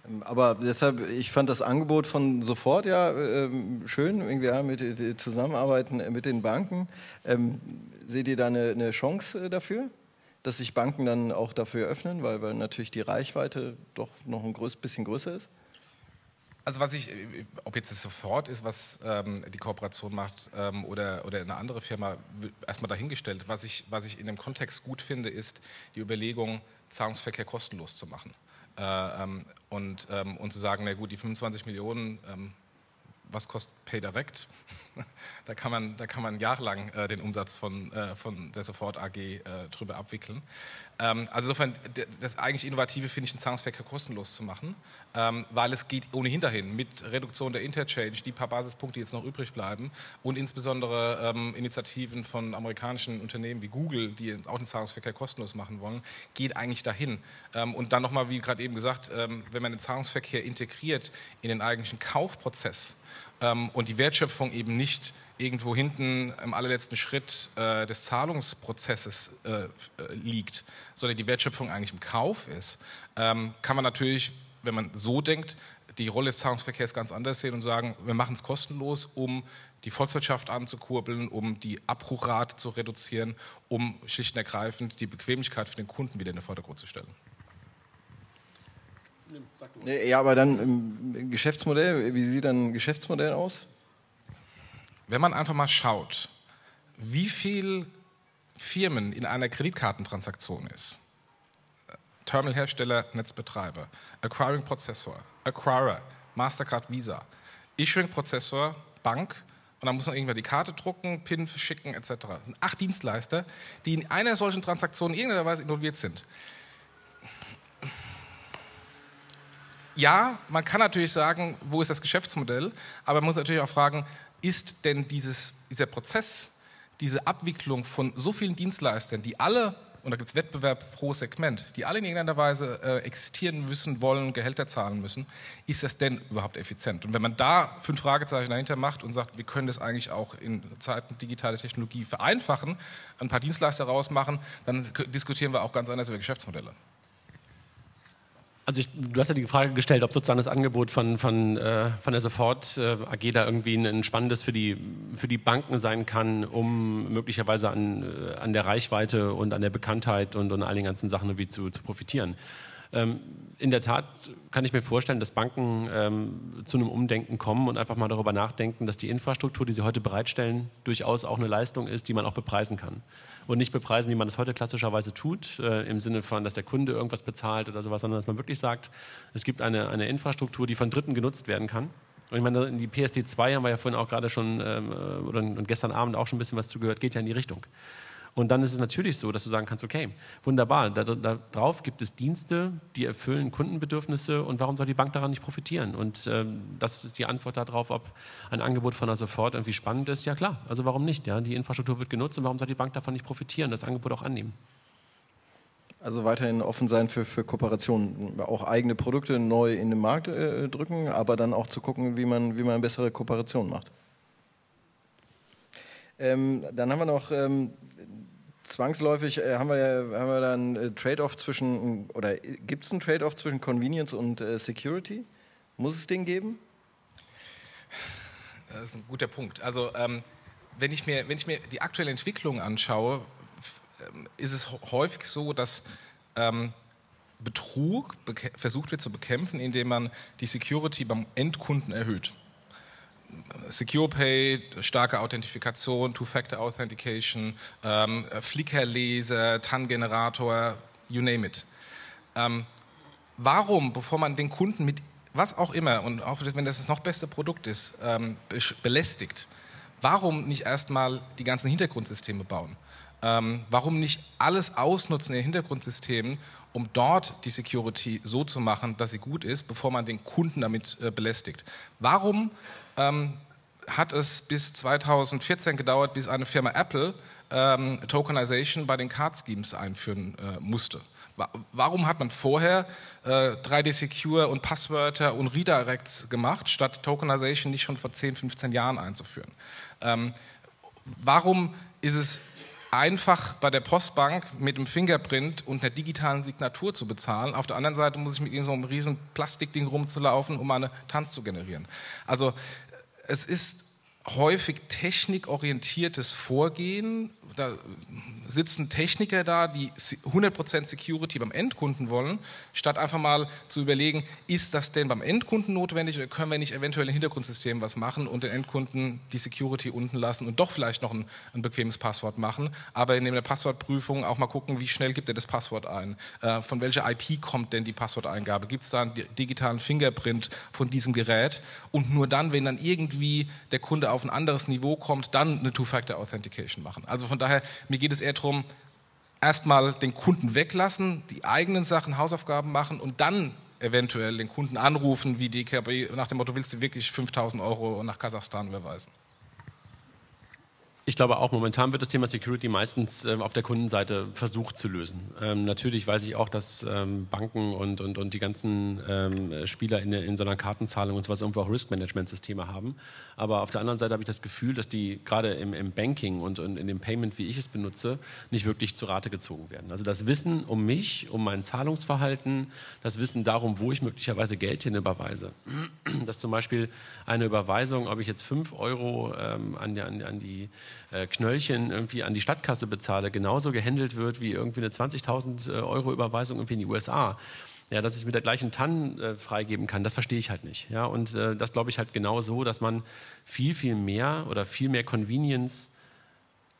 Ähm, aber deshalb, ich fand das Angebot von sofort ja ähm, schön, irgendwie ja, mit äh, Zusammenarbeiten mit den Banken. Ähm, seht ihr da eine, eine Chance äh, dafür? dass sich Banken dann auch dafür öffnen, weil, weil natürlich die Reichweite doch noch ein größ, bisschen größer ist? Also was ich, ob jetzt es sofort ist, was ähm, die Kooperation macht ähm, oder, oder eine andere Firma, erstmal dahingestellt. Was ich, was ich in dem Kontext gut finde, ist die Überlegung, Zahlungsverkehr kostenlos zu machen. Äh, ähm, und, ähm, und zu sagen, na gut, die 25 Millionen ähm, was kostet PayDirect? da, kann man, da kann man jahrelang äh, den Umsatz von, äh, von der Sofort AG äh, drüber abwickeln. Ähm, also insofern, das eigentlich Innovative finde ich, den Zahlungsverkehr kostenlos zu machen, ähm, weil es geht ohnehin dahin mit Reduktion der Interchange, die paar Basispunkte, die jetzt noch übrig bleiben und insbesondere ähm, Initiativen von amerikanischen Unternehmen wie Google, die auch den Zahlungsverkehr kostenlos machen wollen, geht eigentlich dahin. Ähm, und dann nochmal, wie gerade eben gesagt, ähm, wenn man den Zahlungsverkehr integriert in den eigentlichen Kaufprozess, ähm, und die Wertschöpfung eben nicht irgendwo hinten im allerletzten Schritt äh, des Zahlungsprozesses äh, äh, liegt, sondern die Wertschöpfung eigentlich im Kauf ist, ähm, kann man natürlich, wenn man so denkt, die Rolle des Zahlungsverkehrs ganz anders sehen und sagen, wir machen es kostenlos, um die Volkswirtschaft anzukurbeln, um die Abbruchrate zu reduzieren, um schlicht und ergreifend die Bequemlichkeit für den Kunden wieder in den Vordergrund zu stellen. Ja, aber dann im Geschäftsmodell, wie sieht dann ein Geschäftsmodell aus? Wenn man einfach mal schaut, wie viel Firmen in einer Kreditkartentransaktion ist, Terminalhersteller, Netzbetreiber, Acquiring-Prozessor, Acquirer, Mastercard, Visa, Issuing-Prozessor, Bank und dann muss man irgendwann die Karte drucken, PIN verschicken etc. Das sind acht Dienstleister, die in einer solchen Transaktion in irgendeiner Weise involviert sind. Ja, man kann natürlich sagen, wo ist das Geschäftsmodell, aber man muss natürlich auch fragen, ist denn dieses, dieser Prozess, diese Abwicklung von so vielen Dienstleistern, die alle, und da gibt es Wettbewerb pro Segment, die alle in irgendeiner Weise äh, existieren müssen, wollen, Gehälter zahlen müssen, ist das denn überhaupt effizient? Und wenn man da fünf Fragezeichen dahinter macht und sagt, wir können das eigentlich auch in Zeiten digitaler Technologie vereinfachen, ein paar Dienstleister rausmachen, dann diskutieren wir auch ganz anders über Geschäftsmodelle. Also ich, du hast ja die Frage gestellt, ob sozusagen das Angebot von, von, äh, von der Sofort äh, AG da irgendwie ein spannendes für die, für die Banken sein kann, um möglicherweise an, äh, an der Reichweite und an der Bekanntheit und, und all den ganzen Sachen irgendwie zu, zu profitieren. Ähm, in der Tat kann ich mir vorstellen, dass Banken ähm, zu einem Umdenken kommen und einfach mal darüber nachdenken, dass die Infrastruktur, die sie heute bereitstellen, durchaus auch eine Leistung ist, die man auch bepreisen kann. Und nicht bepreisen, wie man das heute klassischerweise tut, äh, im Sinne von, dass der Kunde irgendwas bezahlt oder sowas, sondern dass man wirklich sagt, es gibt eine, eine Infrastruktur, die von Dritten genutzt werden kann. Und ich meine, die PSD 2 haben wir ja vorhin auch gerade schon, ähm, oder gestern Abend auch schon ein bisschen was zugehört, geht ja in die Richtung. Und dann ist es natürlich so, dass du sagen kannst, okay, wunderbar, darauf da gibt es Dienste, die erfüllen Kundenbedürfnisse und warum soll die Bank daran nicht profitieren? Und ähm, das ist die Antwort darauf, ob ein Angebot von der Sofort irgendwie spannend ist. Ja klar, also warum nicht? Ja? Die Infrastruktur wird genutzt und warum soll die Bank davon nicht profitieren, das Angebot auch annehmen? Also weiterhin offen sein für, für Kooperationen, auch eigene Produkte neu in den Markt äh, drücken, aber dann auch zu gucken, wie man, wie man bessere Kooperationen macht. Ähm, dann haben wir noch ähm, zwangsläufig äh, haben, wir, haben wir da einen äh, Trade-off zwischen, oder gibt es einen Trade-off zwischen Convenience und äh, Security? Muss es den geben? Das ist ein guter Punkt. Also ähm, wenn, ich mir, wenn ich mir die aktuelle Entwicklung anschaue, ähm, ist es häufig so, dass ähm, Betrug versucht wird zu bekämpfen, indem man die Security beim Endkunden erhöht. Secure Pay, starke Authentifikation, Two-Factor Authentication, ähm, Flickr-Leser, TAN-Generator, you name it. Ähm, warum, bevor man den Kunden mit was auch immer, und auch wenn das das noch beste Produkt ist, ähm, belästigt, warum nicht erstmal die ganzen Hintergrundsysteme bauen? Ähm, warum nicht alles ausnutzen in Hintergrundsystemen, um dort die Security so zu machen, dass sie gut ist, bevor man den Kunden damit äh, belästigt? Warum ähm, hat es bis 2014 gedauert, bis eine Firma Apple ähm, Tokenization bei den Card Schemes einführen äh, musste. Warum hat man vorher äh, 3D Secure und Passwörter und Redirects gemacht, statt Tokenization nicht schon vor 10, 15 Jahren einzuführen? Ähm, warum ist es einfach bei der Postbank mit dem Fingerprint und einer digitalen Signatur zu bezahlen. Auf der anderen Seite muss ich mit so einem riesen Plastikding rumzulaufen, um eine Tanz zu generieren. Also es ist häufig technikorientiertes Vorgehen. Da sitzen Techniker da, die 100% Security beim Endkunden wollen, statt einfach mal zu überlegen, ist das denn beim Endkunden notwendig oder können wir nicht eventuell im Hintergrundsystem was machen und den Endkunden die Security unten lassen und doch vielleicht noch ein, ein bequemes Passwort machen, aber in der Passwortprüfung auch mal gucken, wie schnell gibt er das Passwort ein, äh, von welcher IP kommt denn die Passworteingabe, gibt es da einen digitalen Fingerprint von diesem Gerät? Und nur dann, wenn dann irgendwie der Kunde auf ein anderes Niveau kommt, dann eine Two-Factor-Authentication machen. Also von daher, mir geht es eher darum, erstmal den Kunden weglassen, die eigenen Sachen, Hausaufgaben machen und dann eventuell den Kunden anrufen, wie DKB, nach dem Motto, willst du wirklich 5000 Euro nach Kasachstan überweisen? Ich glaube auch, momentan wird das Thema Security meistens äh, auf der Kundenseite versucht zu lösen. Ähm, natürlich weiß ich auch, dass ähm, Banken und, und, und die ganzen ähm, Spieler in, in so einer Kartenzahlung und sowas irgendwo auch Risk-Management-Systeme haben. Aber auf der anderen Seite habe ich das Gefühl, dass die gerade im, im Banking und, und, in dem Payment, wie ich es benutze, nicht wirklich zu Rate gezogen werden. Also das Wissen um mich, um mein Zahlungsverhalten, das Wissen darum, wo ich möglicherweise Geld hin überweise. Dass zum Beispiel eine Überweisung, ob ich jetzt 5 Euro ähm, an, die, an, die äh, Knöllchen irgendwie an die Stadtkasse bezahle, genauso gehandelt wird wie irgendwie eine 20.000 äh, Euro Überweisung irgendwie in die USA ja, dass ich es mit der gleichen TAN äh, freigeben kann, das verstehe ich halt nicht. Ja, und äh, das glaube ich halt genau so, dass man viel, viel mehr oder viel mehr Convenience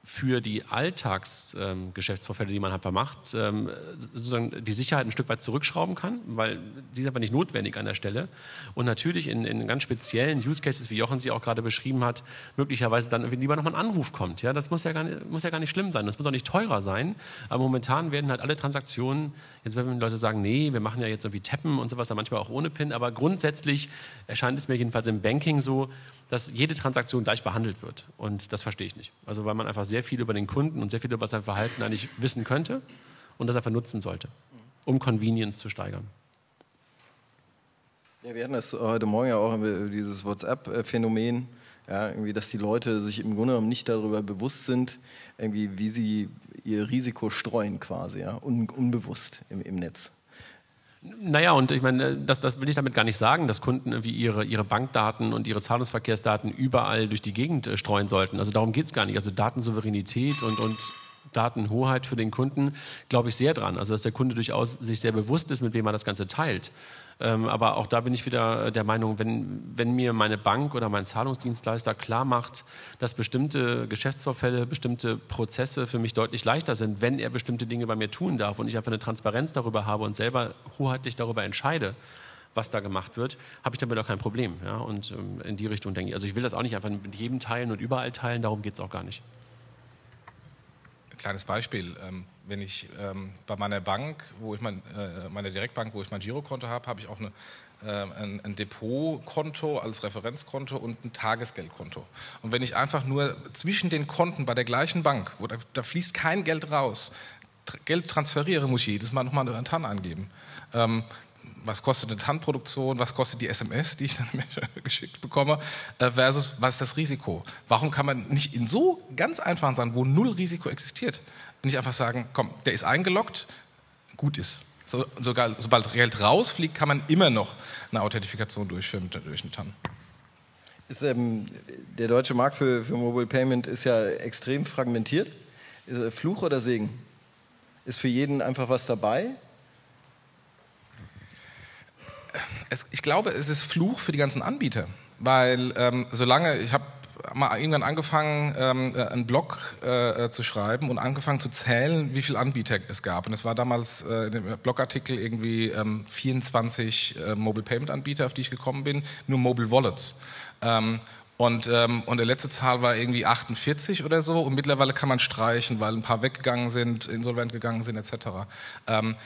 für die Alltagsgeschäftsvorfälle, ähm, die man einfach macht, ähm, sozusagen die Sicherheit ein Stück weit zurückschrauben kann, weil sie ist einfach nicht notwendig an der Stelle. Und natürlich in, in ganz speziellen Use Cases, wie Jochen sie auch gerade beschrieben hat, möglicherweise dann irgendwie lieber nochmal ein Anruf kommt. Ja, das muss ja, gar nicht, muss ja gar nicht schlimm sein. Das muss auch nicht teurer sein. Aber momentan werden halt alle Transaktionen, jetzt werden Leute sagen, nee, wir machen ja jetzt irgendwie Tappen und sowas, dann manchmal auch ohne PIN. Aber grundsätzlich erscheint es mir jedenfalls im Banking so, dass jede Transaktion gleich behandelt wird. Und das verstehe ich nicht. Also weil man einfach sehr viel über den Kunden und sehr viel über sein Verhalten eigentlich wissen könnte und das einfach nutzen sollte, um Convenience zu steigern. Ja, wir hatten das heute Morgen ja auch dieses WhatsApp-Phänomen, ja, irgendwie, dass die Leute sich im Grunde genommen nicht darüber bewusst sind, irgendwie, wie sie ihr Risiko streuen quasi, ja, un unbewusst im, im Netz. Naja, und ich meine, das, das will ich damit gar nicht sagen, dass Kunden irgendwie ihre, ihre Bankdaten und ihre Zahlungsverkehrsdaten überall durch die Gegend äh, streuen sollten. Also darum geht es gar nicht. Also Datensouveränität und, und Datenhoheit für den Kunden, glaube ich sehr dran. Also dass der Kunde durchaus sich sehr bewusst ist, mit wem er das Ganze teilt. Ähm, aber auch da bin ich wieder der Meinung, wenn, wenn mir meine Bank oder mein Zahlungsdienstleister klar macht, dass bestimmte Geschäftsvorfälle, bestimmte Prozesse für mich deutlich leichter sind, wenn er bestimmte Dinge bei mir tun darf und ich einfach eine Transparenz darüber habe und selber hoheitlich darüber entscheide, was da gemacht wird, habe ich damit auch kein Problem. Ja? Und ähm, in die Richtung denke ich. Also ich will das auch nicht einfach mit jedem teilen und überall teilen, darum geht es auch gar nicht. Ein kleines Beispiel. Ähm, wenn ich ähm, bei meiner Bank, wo ich mein, äh, meine Direktbank, wo ich mein Girokonto habe, habe ich auch eine, äh, ein, Depotkonto als Referenzkonto und ein Tagesgeldkonto. Und wenn ich einfach nur zwischen den Konten bei der gleichen Bank, wo da, da fließt kein Geld raus, Geld transferiere, muss ich jedes Mal nochmal eine TAN angeben. Ähm, was kostet eine TAN-Produktion, was kostet die SMS, die ich dann geschickt bekomme, äh, versus was ist das Risiko. Warum kann man nicht in so ganz einfachen Sachen, wo null Risiko existiert, nicht einfach sagen, komm, der ist eingeloggt, gut ist. So, sogar, sobald Geld rausfliegt, kann man immer noch eine Authentifikation durchführen durch eine TAN. Ist, ähm, der deutsche Markt für, für Mobile Payment ist ja extrem fragmentiert. Ist, Fluch oder Segen? Ist für jeden einfach was dabei? Es, ich glaube, es ist Fluch für die ganzen Anbieter, weil ähm, solange, ich habe mal irgendwann angefangen, ähm, äh, einen Blog äh, zu schreiben und angefangen zu zählen, wie viele Anbieter es gab. Und es war damals äh, in dem Blogartikel irgendwie ähm, 24 äh, Mobile Payment Anbieter, auf die ich gekommen bin, nur Mobile Wallets. Ähm, und, ähm, und der letzte Zahl war irgendwie 48 oder so. Und mittlerweile kann man streichen, weil ein paar weggegangen sind, insolvent gegangen sind etc. Ähm,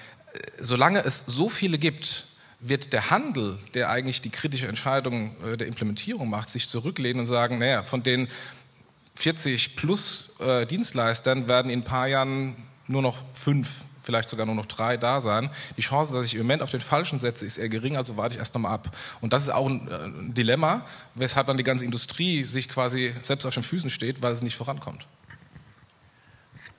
solange es so viele gibt, wird der Handel, der eigentlich die kritische Entscheidung äh, der Implementierung macht, sich zurücklehnen und sagen, naja, von den 40 plus äh, Dienstleistern werden in ein paar Jahren nur noch fünf, vielleicht sogar nur noch drei da sein. Die Chance, dass ich im Moment auf den Falschen setze, ist eher gering, also warte ich erst nochmal ab. Und das ist auch ein, äh, ein Dilemma, weshalb dann die ganze Industrie sich quasi selbst auf den Füßen steht, weil sie nicht vorankommt.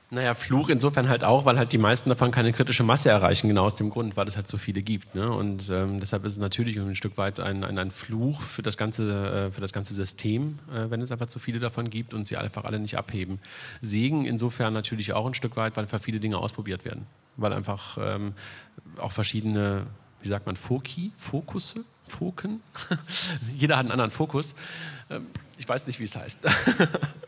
Naja, Fluch insofern halt auch, weil halt die meisten davon keine kritische Masse erreichen, genau aus dem Grund, weil es halt so viele gibt. Ne? Und ähm, deshalb ist es natürlich ein Stück weit ein, ein, ein Fluch für das ganze, äh, für das ganze System, äh, wenn es einfach zu viele davon gibt und sie einfach alle nicht abheben. Segen insofern natürlich auch ein Stück weit, weil einfach viele Dinge ausprobiert werden. Weil einfach ähm, auch verschiedene, wie sagt man, Foki, Fokusse, Foken, jeder hat einen anderen Fokus. Ähm, ich weiß nicht, wie es heißt.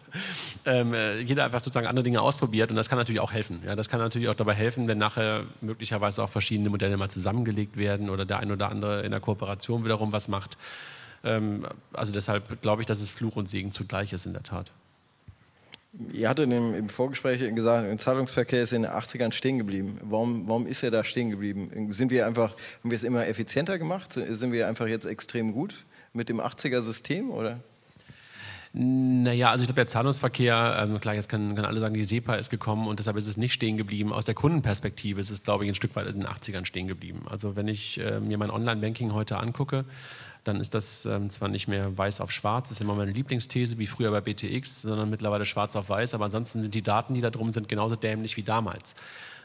ähm, äh, jeder einfach sozusagen andere Dinge ausprobiert und das kann natürlich auch helfen. Ja, das kann natürlich auch dabei helfen, wenn nachher möglicherweise auch verschiedene Modelle mal zusammengelegt werden oder der ein oder andere in der Kooperation wiederum was macht. Ähm, also deshalb glaube ich, dass es Fluch und Segen zugleich ist in der Tat. Ihr hattet im, im Vorgespräch gesagt, der Zahlungsverkehr ist in den 80ern stehen geblieben. Warum, warum ist er da stehen geblieben? Sind wir einfach, haben wir es immer effizienter gemacht? Sind wir einfach jetzt extrem gut mit dem 80er-System oder? Naja, also ich glaube, der Zahlungsverkehr, ähm, klar, jetzt können, können alle sagen, die SEPA ist gekommen und deshalb ist es nicht stehen geblieben. Aus der Kundenperspektive ist es, glaube ich, ein Stück weit in den 80ern stehen geblieben. Also wenn ich äh, mir mein Online-Banking heute angucke, dann ist das ähm, zwar nicht mehr weiß auf schwarz, das ist immer meine Lieblingsthese, wie früher bei BTX, sondern mittlerweile schwarz auf weiß, aber ansonsten sind die Daten, die da drum sind, genauso dämlich wie damals.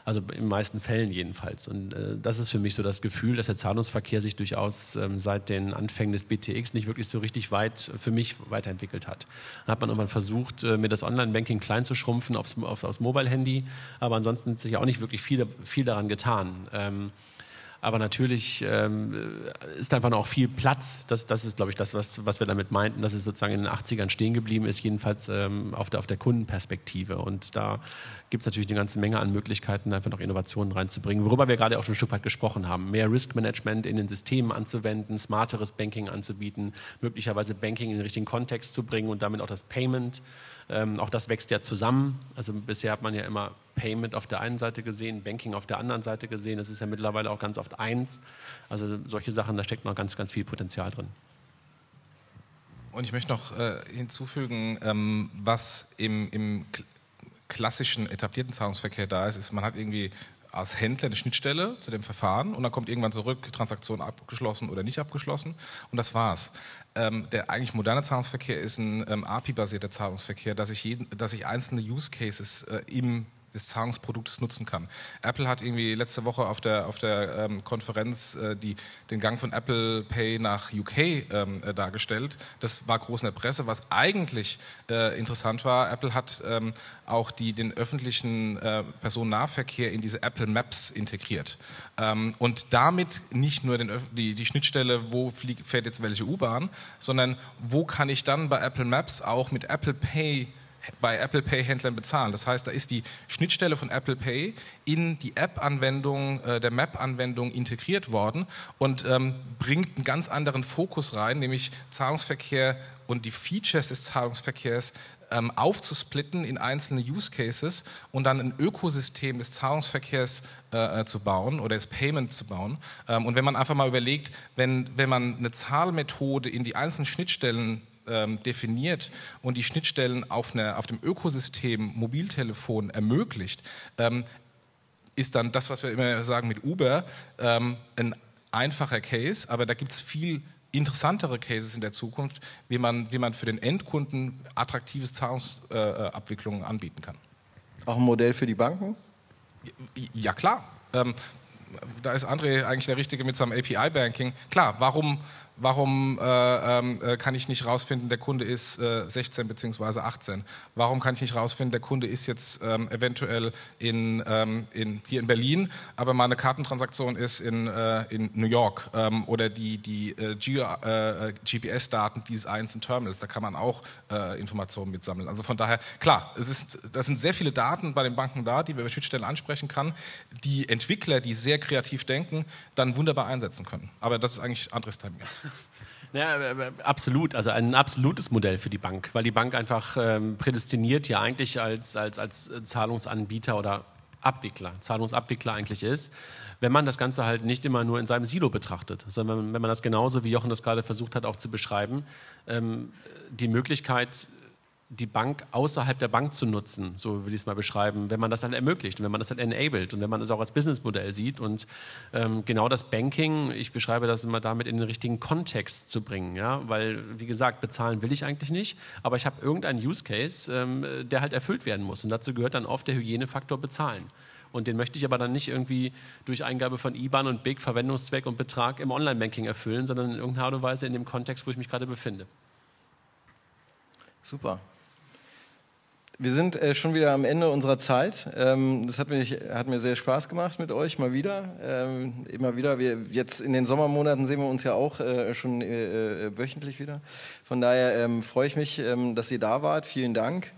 Also in meisten Fällen jedenfalls. Und äh, das ist für mich so das Gefühl, dass der Zahlungsverkehr sich durchaus ähm, seit den Anfängen des BTX nicht wirklich so richtig weit für mich weiterentwickelt hat. Dann hat man irgendwann versucht, äh, mir das Online-Banking klein zu schrumpfen aufs, aufs, aufs Mobile-Handy, aber ansonsten hat sich auch nicht wirklich viel, viel daran getan. Ähm, aber natürlich ähm, ist einfach noch viel Platz. Das, das ist, glaube ich, das, was, was wir damit meinten, dass es sozusagen in den 80ern stehen geblieben ist, jedenfalls ähm, auf, der, auf der Kundenperspektive. Und da gibt es natürlich eine ganze Menge an Möglichkeiten, einfach noch Innovationen reinzubringen, worüber wir gerade auch schon ein Stück weit gesprochen haben. Mehr Risk Management in den Systemen anzuwenden, smarteres Banking anzubieten, möglicherweise Banking in den richtigen Kontext zu bringen und damit auch das Payment. Ähm, auch das wächst ja zusammen. Also bisher hat man ja immer Payment auf der einen Seite gesehen, Banking auf der anderen Seite gesehen. Das ist ja mittlerweile auch ganz oft eins. Also solche Sachen, da steckt noch ganz, ganz viel Potenzial drin. Und ich möchte noch äh, hinzufügen, ähm, was im, im klassischen etablierten Zahlungsverkehr da ist, ist, man hat irgendwie als Händler eine Schnittstelle zu dem Verfahren und dann kommt irgendwann zurück, Transaktion abgeschlossen oder nicht abgeschlossen und das war's. Ähm, der eigentlich moderne Zahlungsverkehr ist ein ähm, API-basierter Zahlungsverkehr, dass ich, jeden, dass ich einzelne Use Cases äh, im des Zahlungsproduktes nutzen kann. Apple hat irgendwie letzte Woche auf der, auf der ähm, Konferenz äh, die, den Gang von Apple Pay nach UK ähm, äh, dargestellt. Das war groß in der Presse. Was eigentlich äh, interessant war, Apple hat ähm, auch die, den öffentlichen äh, Personennahverkehr in diese Apple Maps integriert. Ähm, und damit nicht nur den, die, die Schnittstelle, wo flieg, fährt jetzt welche U-Bahn, sondern wo kann ich dann bei Apple Maps auch mit Apple Pay bei Apple Pay Händlern bezahlen. Das heißt, da ist die Schnittstelle von Apple Pay in die App-Anwendung, äh, der Map-Anwendung integriert worden und ähm, bringt einen ganz anderen Fokus rein, nämlich Zahlungsverkehr und die Features des Zahlungsverkehrs ähm, aufzusplitten in einzelne Use Cases und dann ein Ökosystem des Zahlungsverkehrs äh, äh zu bauen oder des Payment zu bauen. Ähm, und wenn man einfach mal überlegt, wenn, wenn man eine Zahlmethode in die einzelnen Schnittstellen ähm, definiert und die Schnittstellen auf, eine, auf dem Ökosystem Mobiltelefon ermöglicht, ähm, ist dann das, was wir immer sagen mit Uber, ähm, ein einfacher Case, aber da gibt es viel interessantere Cases in der Zukunft, wie man, wie man für den Endkunden attraktives Zahlungsabwicklungen äh, anbieten kann. Auch ein Modell für die Banken? Ja, klar. Ähm, da ist André eigentlich der Richtige mit seinem API-Banking. Klar, warum, Warum äh, ähm, äh, kann ich nicht rausfinden, der Kunde ist äh, 16 bzw. 18? Warum kann ich nicht rausfinden, der Kunde ist jetzt ähm, eventuell in, ähm, in, hier in Berlin, aber meine Kartentransaktion ist in, äh, in New York? Ähm, oder die, die äh, GPS-Daten äh, dieses einzelnen Terminals, da kann man auch Informationen mitsammeln. Also von daher, klar, es ist, das sind sehr viele Daten bei den Banken da, die wir über Schnittstellen ansprechen kann, die Entwickler, die sehr kreativ denken, dann wunderbar einsetzen können. Aber das ist eigentlich anderes Timing. Ja, absolut. Also ein absolutes Modell für die Bank, weil die Bank einfach ähm, prädestiniert ja eigentlich als, als, als Zahlungsanbieter oder Abwickler, Zahlungsabwickler eigentlich ist, wenn man das Ganze halt nicht immer nur in seinem Silo betrachtet, sondern wenn man das genauso, wie Jochen das gerade versucht hat, auch zu beschreiben, ähm, die Möglichkeit die Bank außerhalb der Bank zu nutzen, so will ich es mal beschreiben, wenn man das halt ermöglicht und wenn man das halt enabled und wenn man es auch als Businessmodell sieht und ähm, genau das Banking, ich beschreibe das immer damit in den richtigen Kontext zu bringen, ja, weil wie gesagt, bezahlen will ich eigentlich nicht, aber ich habe irgendeinen Use Case, ähm, der halt erfüllt werden muss und dazu gehört dann oft der Hygienefaktor bezahlen. Und den möchte ich aber dann nicht irgendwie durch Eingabe von IBAN und BIC, Verwendungszweck und Betrag im Online-Banking erfüllen, sondern in irgendeiner Art und Weise in dem Kontext, wo ich mich gerade befinde. Super. Wir sind äh, schon wieder am Ende unserer Zeit. Ähm, das hat, mich, hat mir sehr Spaß gemacht mit euch mal wieder. Ähm, immer wieder. Wir, jetzt in den Sommermonaten sehen wir uns ja auch äh, schon äh, äh wöchentlich wieder. Von daher ähm, freue ich mich, ähm, dass ihr da wart. Vielen Dank.